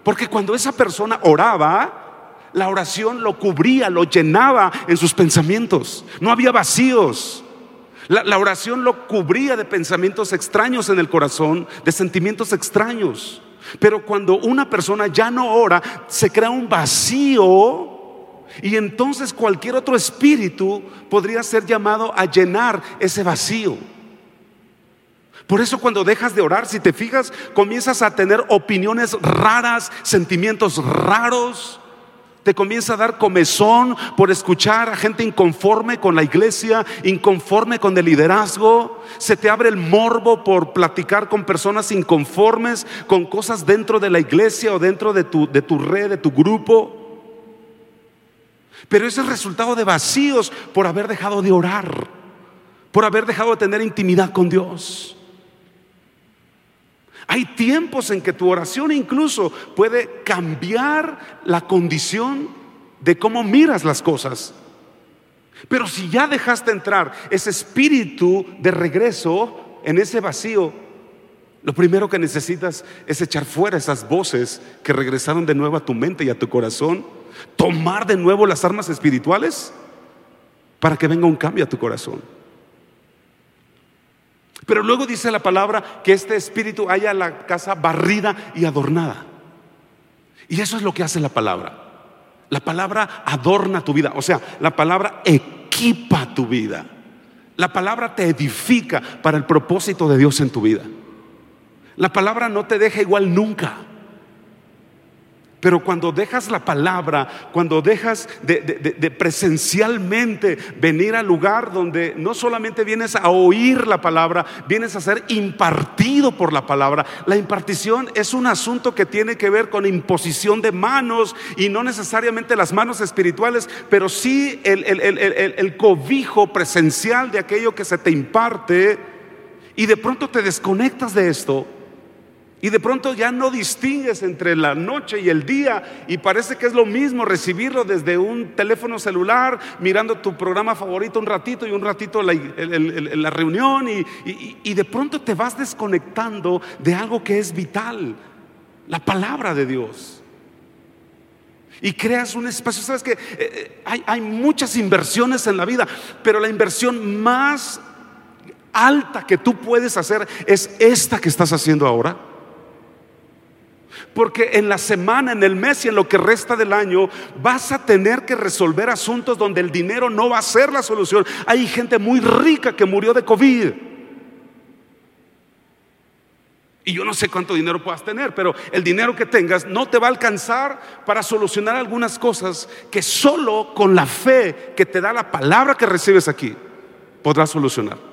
Porque cuando esa persona oraba, la oración lo cubría, lo llenaba en sus pensamientos, no había vacíos. La, oración lo cubría de pensamientos extraños en el corazón, de sentimientos extraños. Pero cuando una persona ya no ora, se crea un vacío y entonces cualquier otro espíritu podría ser llamado a llenar ese vacío. Por eso cuando dejas de orar, si te fijas, comienzas a tener opiniones raras, sentimientos raros. Te comienza a dar comezón por escuchar a gente inconforme con la iglesia, inconforme con el liderazgo. Se te abre el morbo por platicar con personas inconformes, con cosas dentro de la iglesia o dentro de tu, de tu red, de tu grupo. Pero es el resultado de vacíos por haber dejado de orar, por haber dejado de tener intimidad con Dios. Hay tiempos en que tu oración incluso puede cambiar la condición de cómo miras las cosas. Pero si ya dejaste entrar ese espíritu de regreso en ese vacío, lo primero que necesitas es echar fuera esas voces que regresaron de nuevo a tu mente y a tu corazón tomar de nuevo las armas espirituales para que venga un cambio a tu corazón. Pero luego dice la palabra que este espíritu haya la casa barrida y adornada. Y eso es lo que hace la palabra. La palabra adorna tu vida, o sea, la palabra equipa tu vida. La palabra te edifica para el propósito de Dios en tu vida. La palabra no te deja igual nunca. Pero cuando dejas la palabra, cuando dejas de, presencialmente venir al lugar donde no solamente vienes a oír la palabra, vienes a ser impartido por la palabra. La impartición es un asunto que tiene que ver con imposición de manos y no necesariamente las manos espirituales, pero sí el, cobijo presencial de aquello que se te imparte y de pronto te desconectas de esto y de pronto ya no distingues entre la noche y el día y parece que es lo mismo recibirlo desde un teléfono celular, mirando tu programa favorito un ratito y un ratito la, la reunión y, y, de pronto te vas desconectando de algo que es vital, la palabra de Dios. Y creas un espacio, sabes que eh, eh, hay, hay muchas inversiones en la vida, pero la inversión más alta que tú puedes hacer es esta que estás haciendo ahora. Porque en la semana, en el mes y en lo que resta del año vas a tener que resolver asuntos donde el dinero no va a ser la solución. Hay gente muy rica que murió de COVID. Y yo no sé cuánto dinero puedas tener, pero el dinero que tengas no te va a alcanzar para solucionar algunas cosas que solo con la fe que te da la palabra que recibes aquí podrás solucionar.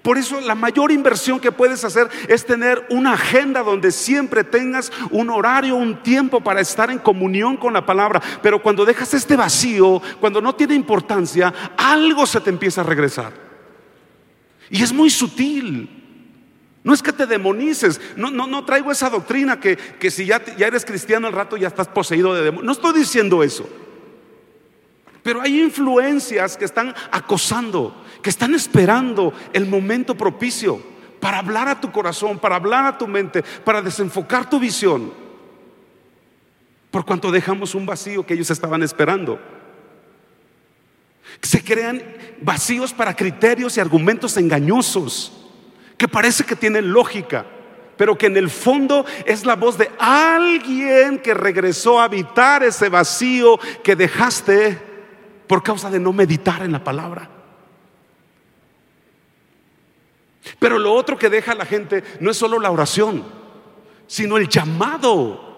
Por eso la mayor inversión que puedes hacer es tener una agenda donde siempre tengas un horario, un tiempo para estar en comunión con la palabra. Pero cuando dejas este vacío, cuando no tiene importancia, algo se te empieza a regresar. Y es muy sutil. No es que te demonices, no, no, no traigo esa doctrina que, que si ya, ya eres cristiano al rato ya estás poseído de demonios. No estoy diciendo eso. Pero hay influencias que están acosando, que están esperando el momento propicio para hablar a tu corazón, para hablar a tu mente, para desenfocar tu visión. Por cuanto dejamos un vacío que ellos estaban esperando. Se crean vacíos para criterios y argumentos engañosos que parece que tienen lógica, pero que en el fondo es la voz de alguien que regresó a habitar ese vacío que dejaste por causa de no meditar en la palabra. Pero lo otro que deja a la gente no es solo la oración, sino el llamado.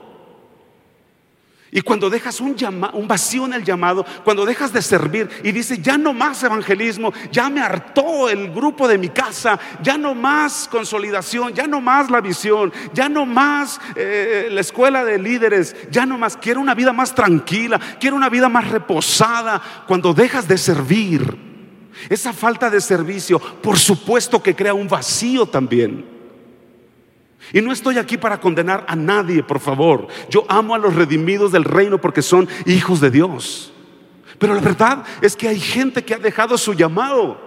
Y cuando dejas un, vacío en el llamado, cuando dejas de servir y dices, ya no más evangelismo, ya me hartó el grupo de mi casa, ya no más consolidación, ya no más la visión, ya no más eh, la escuela de líderes, ya no más, quiero una vida más tranquila, quiero una vida más reposada. Cuando dejas de servir, esa falta de servicio, por supuesto que crea un vacío también. Y no estoy aquí para condenar a nadie, por favor. Yo amo a los redimidos del reino porque son hijos de Dios. Pero la verdad es que hay gente que ha dejado su llamado.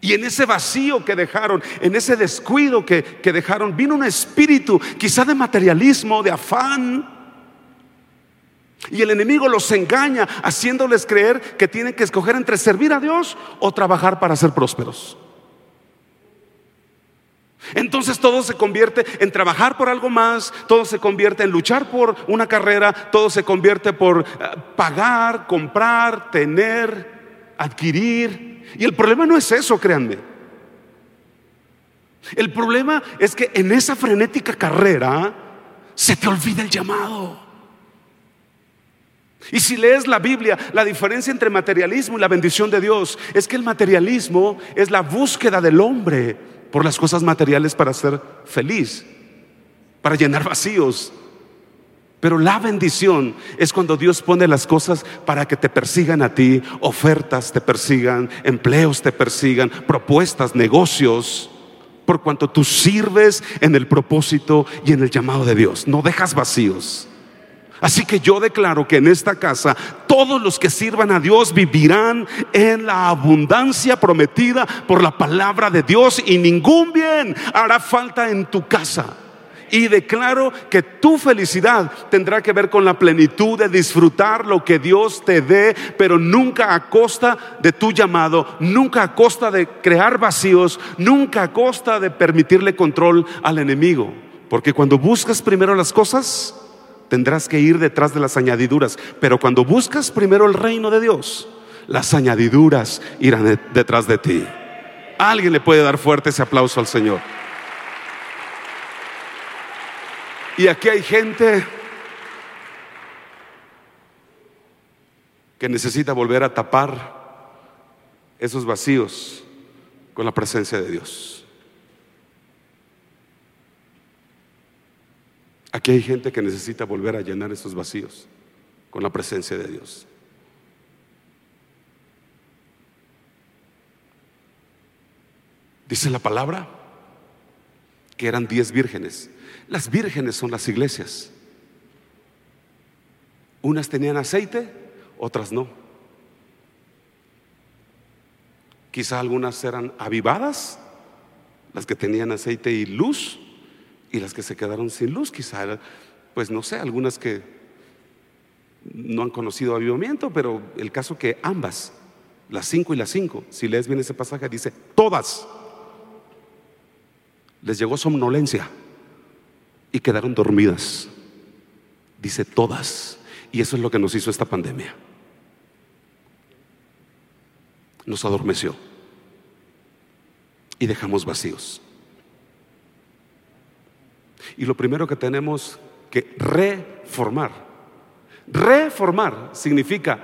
Y en ese vacío que dejaron, en ese descuido que, que dejaron, vino un espíritu quizá de materialismo, de afán. Y el enemigo los engaña haciéndoles creer que tienen que escoger entre servir a Dios o trabajar para ser prósperos. Entonces todo se convierte en trabajar por algo más, todo se convierte en luchar por una carrera, todo se convierte por eh, pagar, comprar, tener, adquirir. Y el problema no es eso, créanme. El problema es que en esa frenética carrera se te olvida el llamado. Y si lees la Biblia, la diferencia entre materialismo y la bendición de Dios es que el materialismo es la búsqueda del hombre por las cosas materiales para ser feliz, para llenar vacíos. Pero la bendición es cuando Dios pone las cosas para que te persigan a ti, ofertas te persigan, empleos te persigan, propuestas, negocios, por cuanto tú sirves en el propósito y en el llamado de Dios. No dejas vacíos. Así que yo declaro que en esta casa todos los que sirvan a Dios vivirán en la abundancia prometida por la palabra de Dios y ningún bien hará falta en tu casa. Y declaro que tu felicidad tendrá que ver con la plenitud de disfrutar lo que Dios te dé, pero nunca a costa de tu llamado, nunca a costa de crear vacíos, nunca a costa de permitirle control al enemigo. Porque cuando buscas primero las cosas, tendrás que ir detrás de las añadiduras. Pero cuando buscas primero el reino de Dios, las añadiduras irán detrás de ti. Alguien le puede dar fuerte ese aplauso al Señor. Y aquí hay gente que necesita volver a tapar esos vacíos con la presencia de Dios. Aquí hay gente que necesita volver a llenar esos vacíos con la presencia de Dios. Dice la palabra que eran diez vírgenes. Las vírgenes son las iglesias. Unas tenían aceite, otras no. Quizá algunas eran avivadas, las que tenían aceite y luz, y las que se quedaron sin luz, quizá, pues no sé, algunas que no han conocido avivamiento, pero el caso que ambas, las cinco y las cinco, si lees bien ese pasaje, dice, todas les llegó somnolencia y quedaron dormidas. Dice todas. Y eso es lo que nos hizo esta pandemia. Nos adormeció y dejamos vacíos. Y lo primero que tenemos que reformar. Reformar significa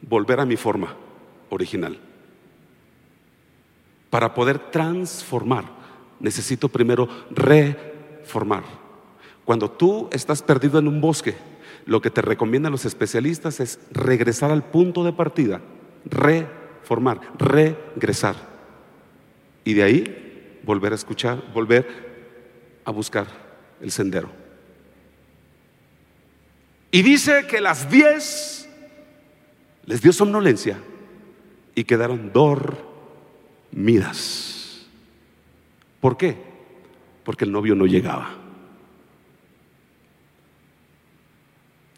volver a mi forma original. Para poder transformar, necesito primero reformar. Cuando tú estás perdido en un bosque, lo que te recomiendan los especialistas es regresar al punto de partida, reformar, regresar. Y de ahí volver a escuchar, volver a buscar el sendero. Y dice que las diez les dio somnolencia y quedaron dormidas. ¿Por qué? Porque el novio no llegaba.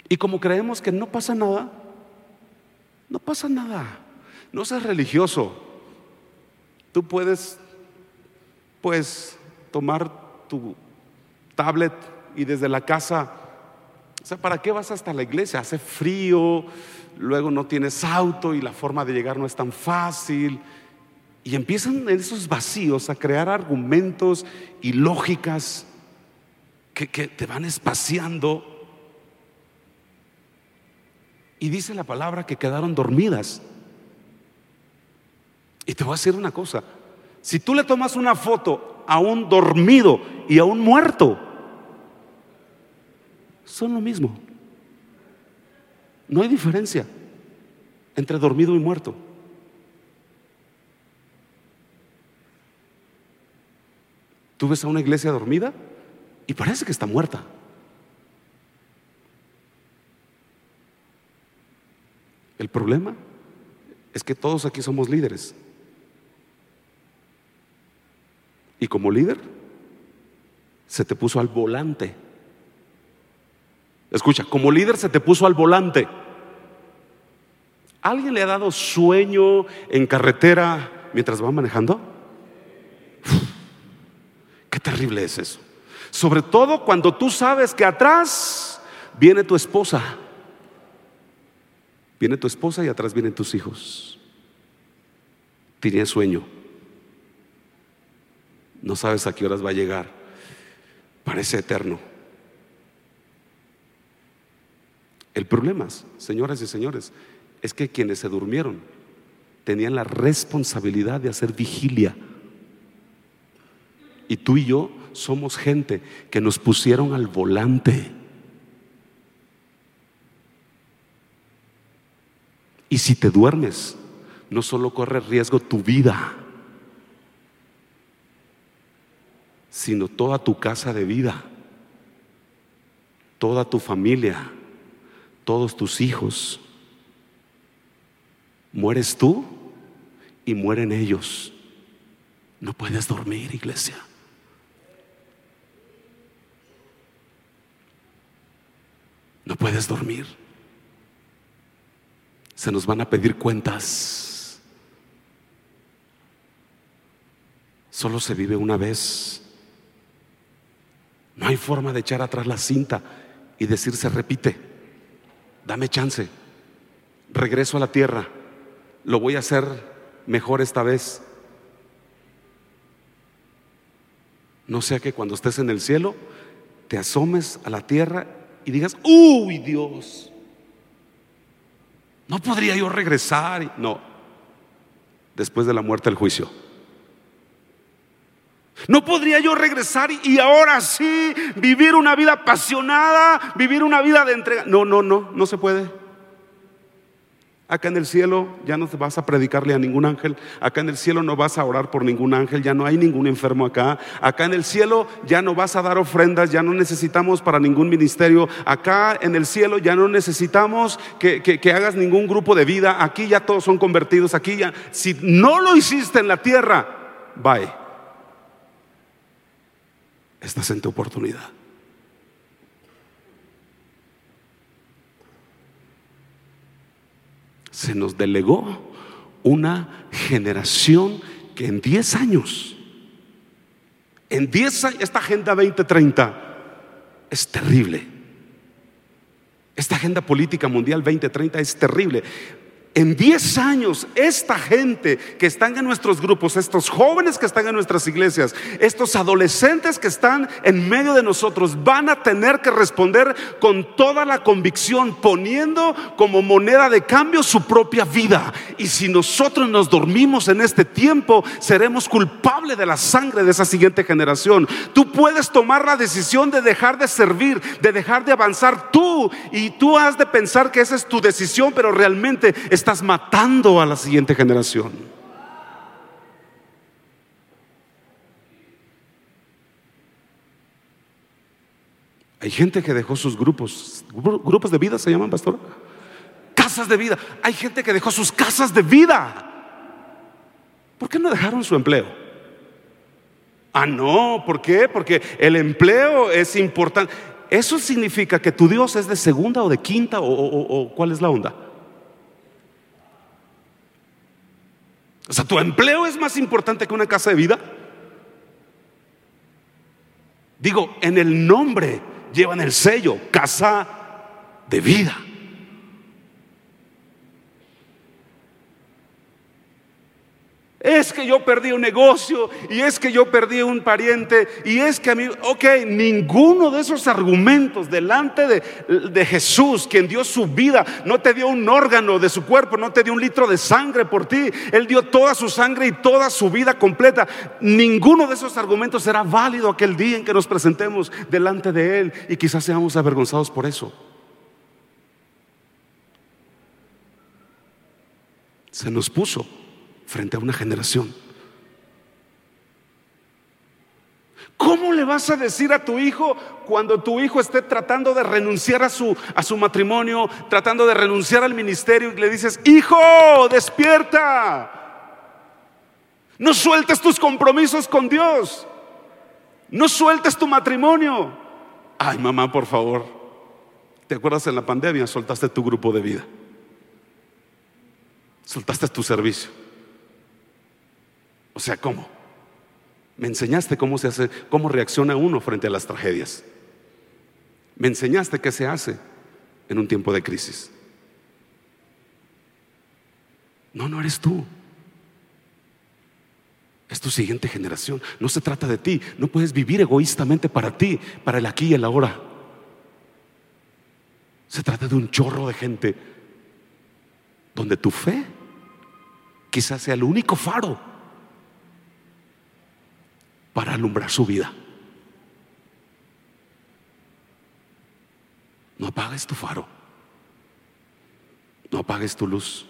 Y como creemos que no pasa nada, no pasa nada. No seas religioso. Tú puedes, pues, tomar tu tablet y desde la casa, o sea, ¿para qué vas hasta la iglesia? Hace frío, luego no tienes auto y la forma de llegar no es tan fácil. Y empiezan en esos vacíos a crear argumentos y lógicas que, que te van espaciando Y dice la palabra que quedaron dormidas. Y te voy a decir una cosa, si tú le tomas una foto a un dormido y a un muerto, son lo mismo. No hay diferencia entre dormido y muerto. Tú ves a una iglesia dormida y parece que está muerta. El problema es que todos aquí somos líderes. Y como líder, se te puso al volante. Escucha, como líder se te puso al volante. ¿Alguien le ha dado sueño en carretera mientras va manejando? qué terrible es eso. Sobre todo cuando tú sabes que atrás viene tu esposa. Viene tu esposa y atrás vienen tus hijos. Tienes sueño. No sabes a qué horas va a llegar. Parece eterno. El problema, señoras y señores, es que quienes se durmieron tenían la responsabilidad de hacer vigilia. Y tú y yo somos gente que nos pusieron al volante. Y si te duermes, no solo corre riesgo tu vida, sino toda tu casa de vida, toda tu familia, todos tus hijos. Mueres tú y mueren ellos. No puedes dormir, iglesia. No puedes dormir. Se nos van a pedir cuentas. Solo se vive una vez. No hay forma de echar atrás la cinta y decir se repite. Dame chance. Regreso a la tierra. Lo voy a hacer mejor esta vez. No sea que cuando estés en el cielo te asomes a la tierra y digas, uy Dios, no podría yo regresar. No, después de la muerte el juicio. No podría yo regresar y ahora sí vivir una vida apasionada, vivir una vida de entrega. No, no, no, no se puede. Acá en el cielo ya no te vas a predicarle a ningún ángel. Acá en el cielo no vas a orar por ningún ángel. Ya no hay ningún enfermo acá. Acá en el cielo ya no vas a dar ofrendas. Ya no necesitamos para ningún ministerio. Acá en el cielo ya no necesitamos que, que hagas ningún grupo de vida. Aquí ya todos son convertidos. Aquí ya, si no lo hiciste en la tierra, bye estás en tu oportunidad. Se nos delegó una generación que en 10 años, en 10 años, esta Agenda 2030 es terrible. Esta Agenda Política Mundial 2030 es terrible. En 10 años, esta gente que están en nuestros grupos, estos jóvenes que están en nuestras iglesias, estos adolescentes que están en medio de nosotros, van a tener que responder con toda la convicción, poniendo como moneda de cambio su propia vida. Y si nosotros nos dormimos en este tiempo, seremos culpables de la sangre de esa siguiente generación. Tú puedes tomar la decisión de dejar de servir, de dejar de avanzar tú, y tú has de pensar que esa es tu decisión, pero realmente estás matando a la siguiente generación. Hay gente que dejó sus grupos, grupos de vida se llaman, pastor. Casas de vida. Hay gente que dejó sus casas de vida. ¿Por qué no dejaron su empleo? Ah, no, ¿por qué? Porque el empleo es importante. ¿Eso significa que tu Dios es de segunda o de quinta o, o cuál es la onda? O sea, ¿tu empleo es más importante que una casa de vida? Digo, en el nombre llevan el sello, casa de vida. Es que yo perdí un negocio y es que yo perdí un pariente y es que a mí, ok, ninguno de esos argumentos delante de, de, Jesús, quien dio su vida, no te dio un órgano de su cuerpo, no te dio un litro de sangre por ti, Él dio toda su sangre y toda su vida completa. Ninguno de esos argumentos será válido aquel día en que nos presentemos delante de Él y quizás seamos avergonzados por eso. Se nos puso frente a una generación. ¿Cómo le vas a decir a tu hijo cuando tu hijo esté tratando de renunciar a su, a su matrimonio, tratando de renunciar al ministerio y le dices, hijo, despierta? No sueltes tus compromisos con Dios. No sueltes tu matrimonio. Ay, mamá, por favor. ¿Te acuerdas en la pandemia? Soltaste tu grupo de vida. Soltaste tu servicio. O sea, ¿cómo? Me enseñaste cómo se hace, cómo reacciona uno frente a las tragedias. Me enseñaste qué se hace en un tiempo de crisis. No, no eres tú. Es tu siguiente generación. No se trata de ti. No puedes vivir egoístamente para ti, para el aquí y el ahora. Se trata de un chorro de gente donde tu fe quizás sea el único faro para alumbrar su vida. No apagues tu faro. No apagues tu luz.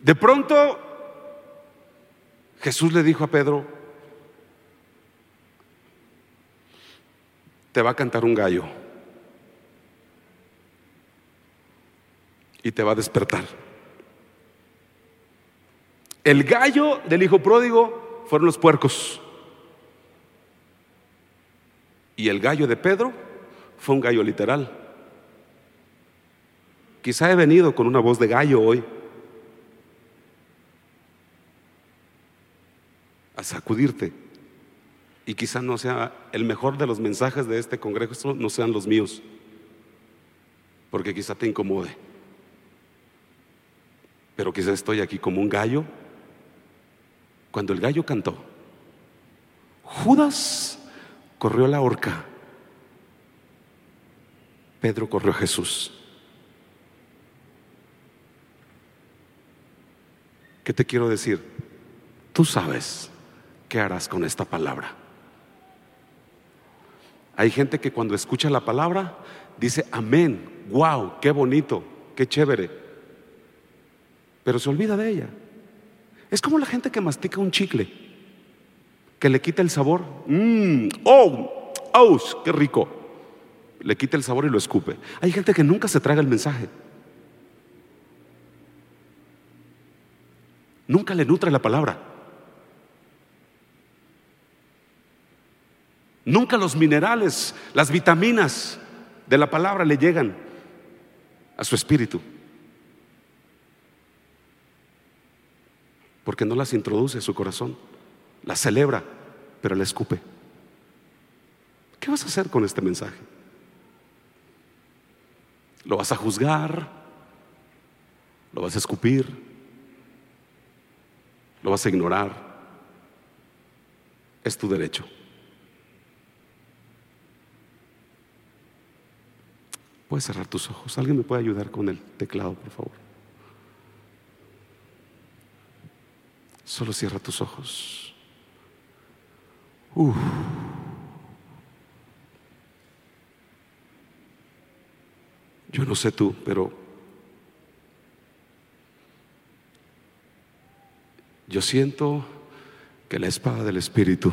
De pronto Jesús le dijo a Pedro, te va a cantar un gallo. Y te va a despertar. El gallo del hijo pródigo fueron los puercos. Y el gallo de Pedro fue un gallo literal. Quizá he venido con una voz de gallo hoy a sacudirte. Y quizá no sea el mejor de los mensajes de este congreso, no sean los míos, porque quizá te incomode pero quizás estoy aquí como un gallo. Cuando el gallo cantó, Judas corrió a la horca, Pedro corrió a Jesús. ¿Qué te quiero decir? Tú sabes qué harás con esta palabra. Hay gente que cuando escucha la palabra dice, amén, wow, qué bonito, qué chévere pero se olvida de ella. Es como la gente que mastica un chicle, que le quita el sabor. Mmm, oh, oh, qué rico. Le quita el sabor y lo escupe. Hay gente que nunca se traga el mensaje. Nunca le nutre la palabra. Nunca los minerales, las vitaminas de la palabra le llegan a su espíritu. Porque no las introduce a su corazón, las celebra, pero la escupe. ¿Qué vas a hacer con este mensaje? ¿Lo vas a juzgar? ¿Lo vas a escupir? ¿Lo vas a ignorar? Es tu derecho. Puedes cerrar tus ojos. ¿Alguien me puede ayudar con el teclado, por favor? Solo cierra tus ojos. Yo no sé tú, pero yo siento que la espada del Espíritu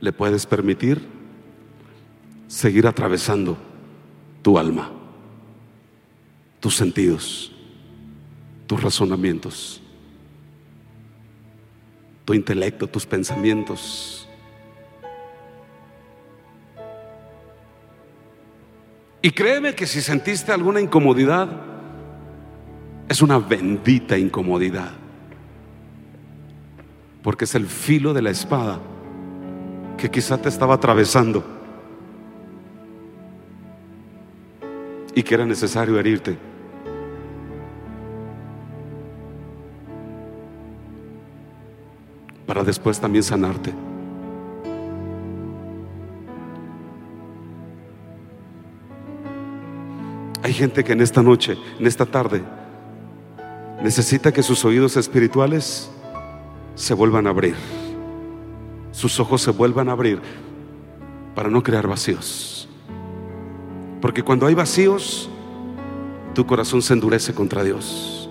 le puedes permitir seguir atravesando tu alma, tus sentidos, tus razonamientos tu intelecto, tus pensamientos. Y créeme que si sentiste alguna incomodidad, es una bendita incomodidad. Porque es el filo de la espada que quizá te estaba atravesando. y que era necesario herirte. Para después también sanarte. Hay gente que en esta noche, en esta tarde, necesita que sus oídos espirituales se vuelvan a abrir, sus ojos se vuelvan a abrir para no crear vacíos. Porque cuando hay vacíos, tu corazón se endurece contra Dios.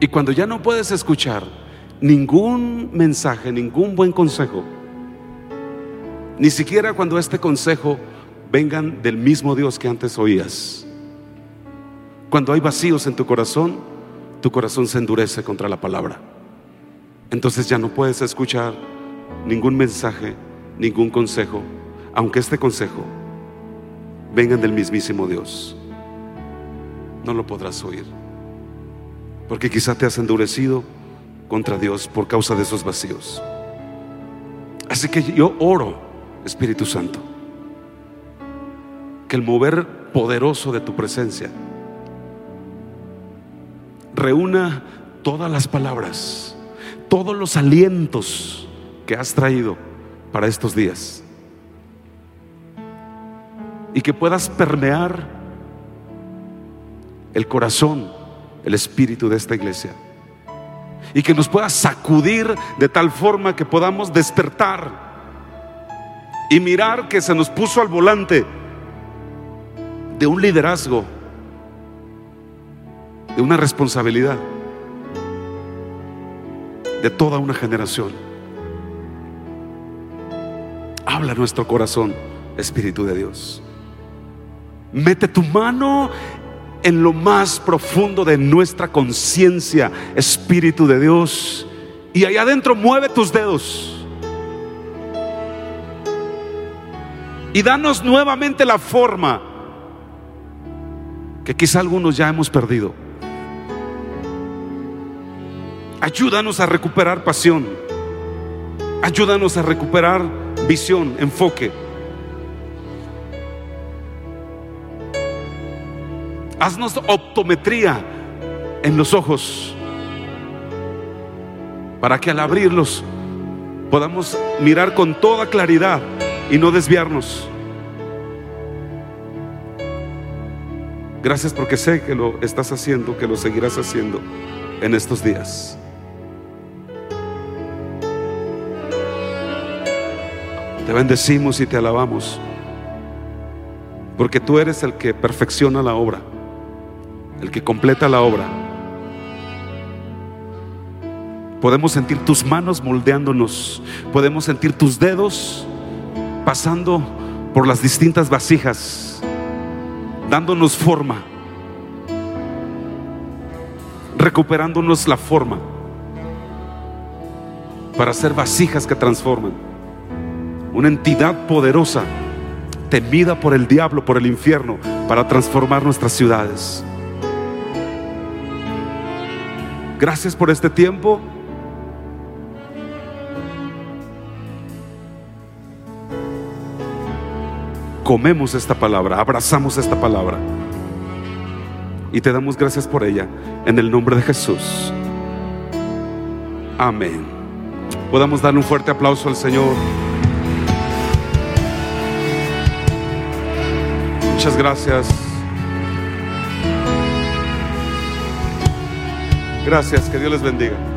Y cuando ya no puedes escuchar ningún mensaje, ningún buen consejo, ni siquiera cuando este consejo vengan del mismo Dios que antes oías. Cuando hay vacíos en tu corazón, tu corazón se endurece contra la palabra. Entonces ya no puedes escuchar ningún mensaje, ningún consejo, aunque este consejo vengan del mismísimo Dios. No lo podrás oír. Porque quizá te has endurecido contra Dios por causa de esos vacíos. Así que yo oro, Espíritu Santo, que el mover poderoso de tu presencia reúna todas las palabras, todos los alientos que has traído para estos días. Y que puedas permear el corazón, el espíritu de esta iglesia. Y que nos puedas sacudir de tal forma que podamos despertar y mirar que se nos puso al volante de un liderazgo, de una responsabilidad, de toda una generación. Habla nuestro corazón, Espíritu de Dios. Mete tu mano en lo más profundo de nuestra conciencia, Espíritu de Dios. Y allá adentro mueve tus dedos. Y danos nuevamente la forma que quizá algunos ya hemos perdido. Ayúdanos a recuperar pasión. Ayúdanos a recuperar visión, enfoque. Haznos optometría en los ojos para que al abrirlos podamos mirar con toda claridad y no desviarnos. Gracias porque sé que lo estás haciendo, que lo seguirás haciendo en estos días. Te bendecimos y te alabamos, porque tú eres el que perfecciona la obra, el que completa la obra. Podemos sentir tus manos moldeándonos, podemos sentir tus dedos pasando por las distintas vasijas, dándonos forma, recuperándonos la forma para ser vasijas que transforman una entidad poderosa, temida por el diablo, por el infierno, para transformar nuestras ciudades. Gracias por este tiempo. Comemos esta palabra, abrazamos esta palabra y te damos gracias por ella en el nombre de Jesús. Amén. Podamos darle un fuerte aplauso al Señor. Muchas gracias. Gracias, que Dios les bendiga.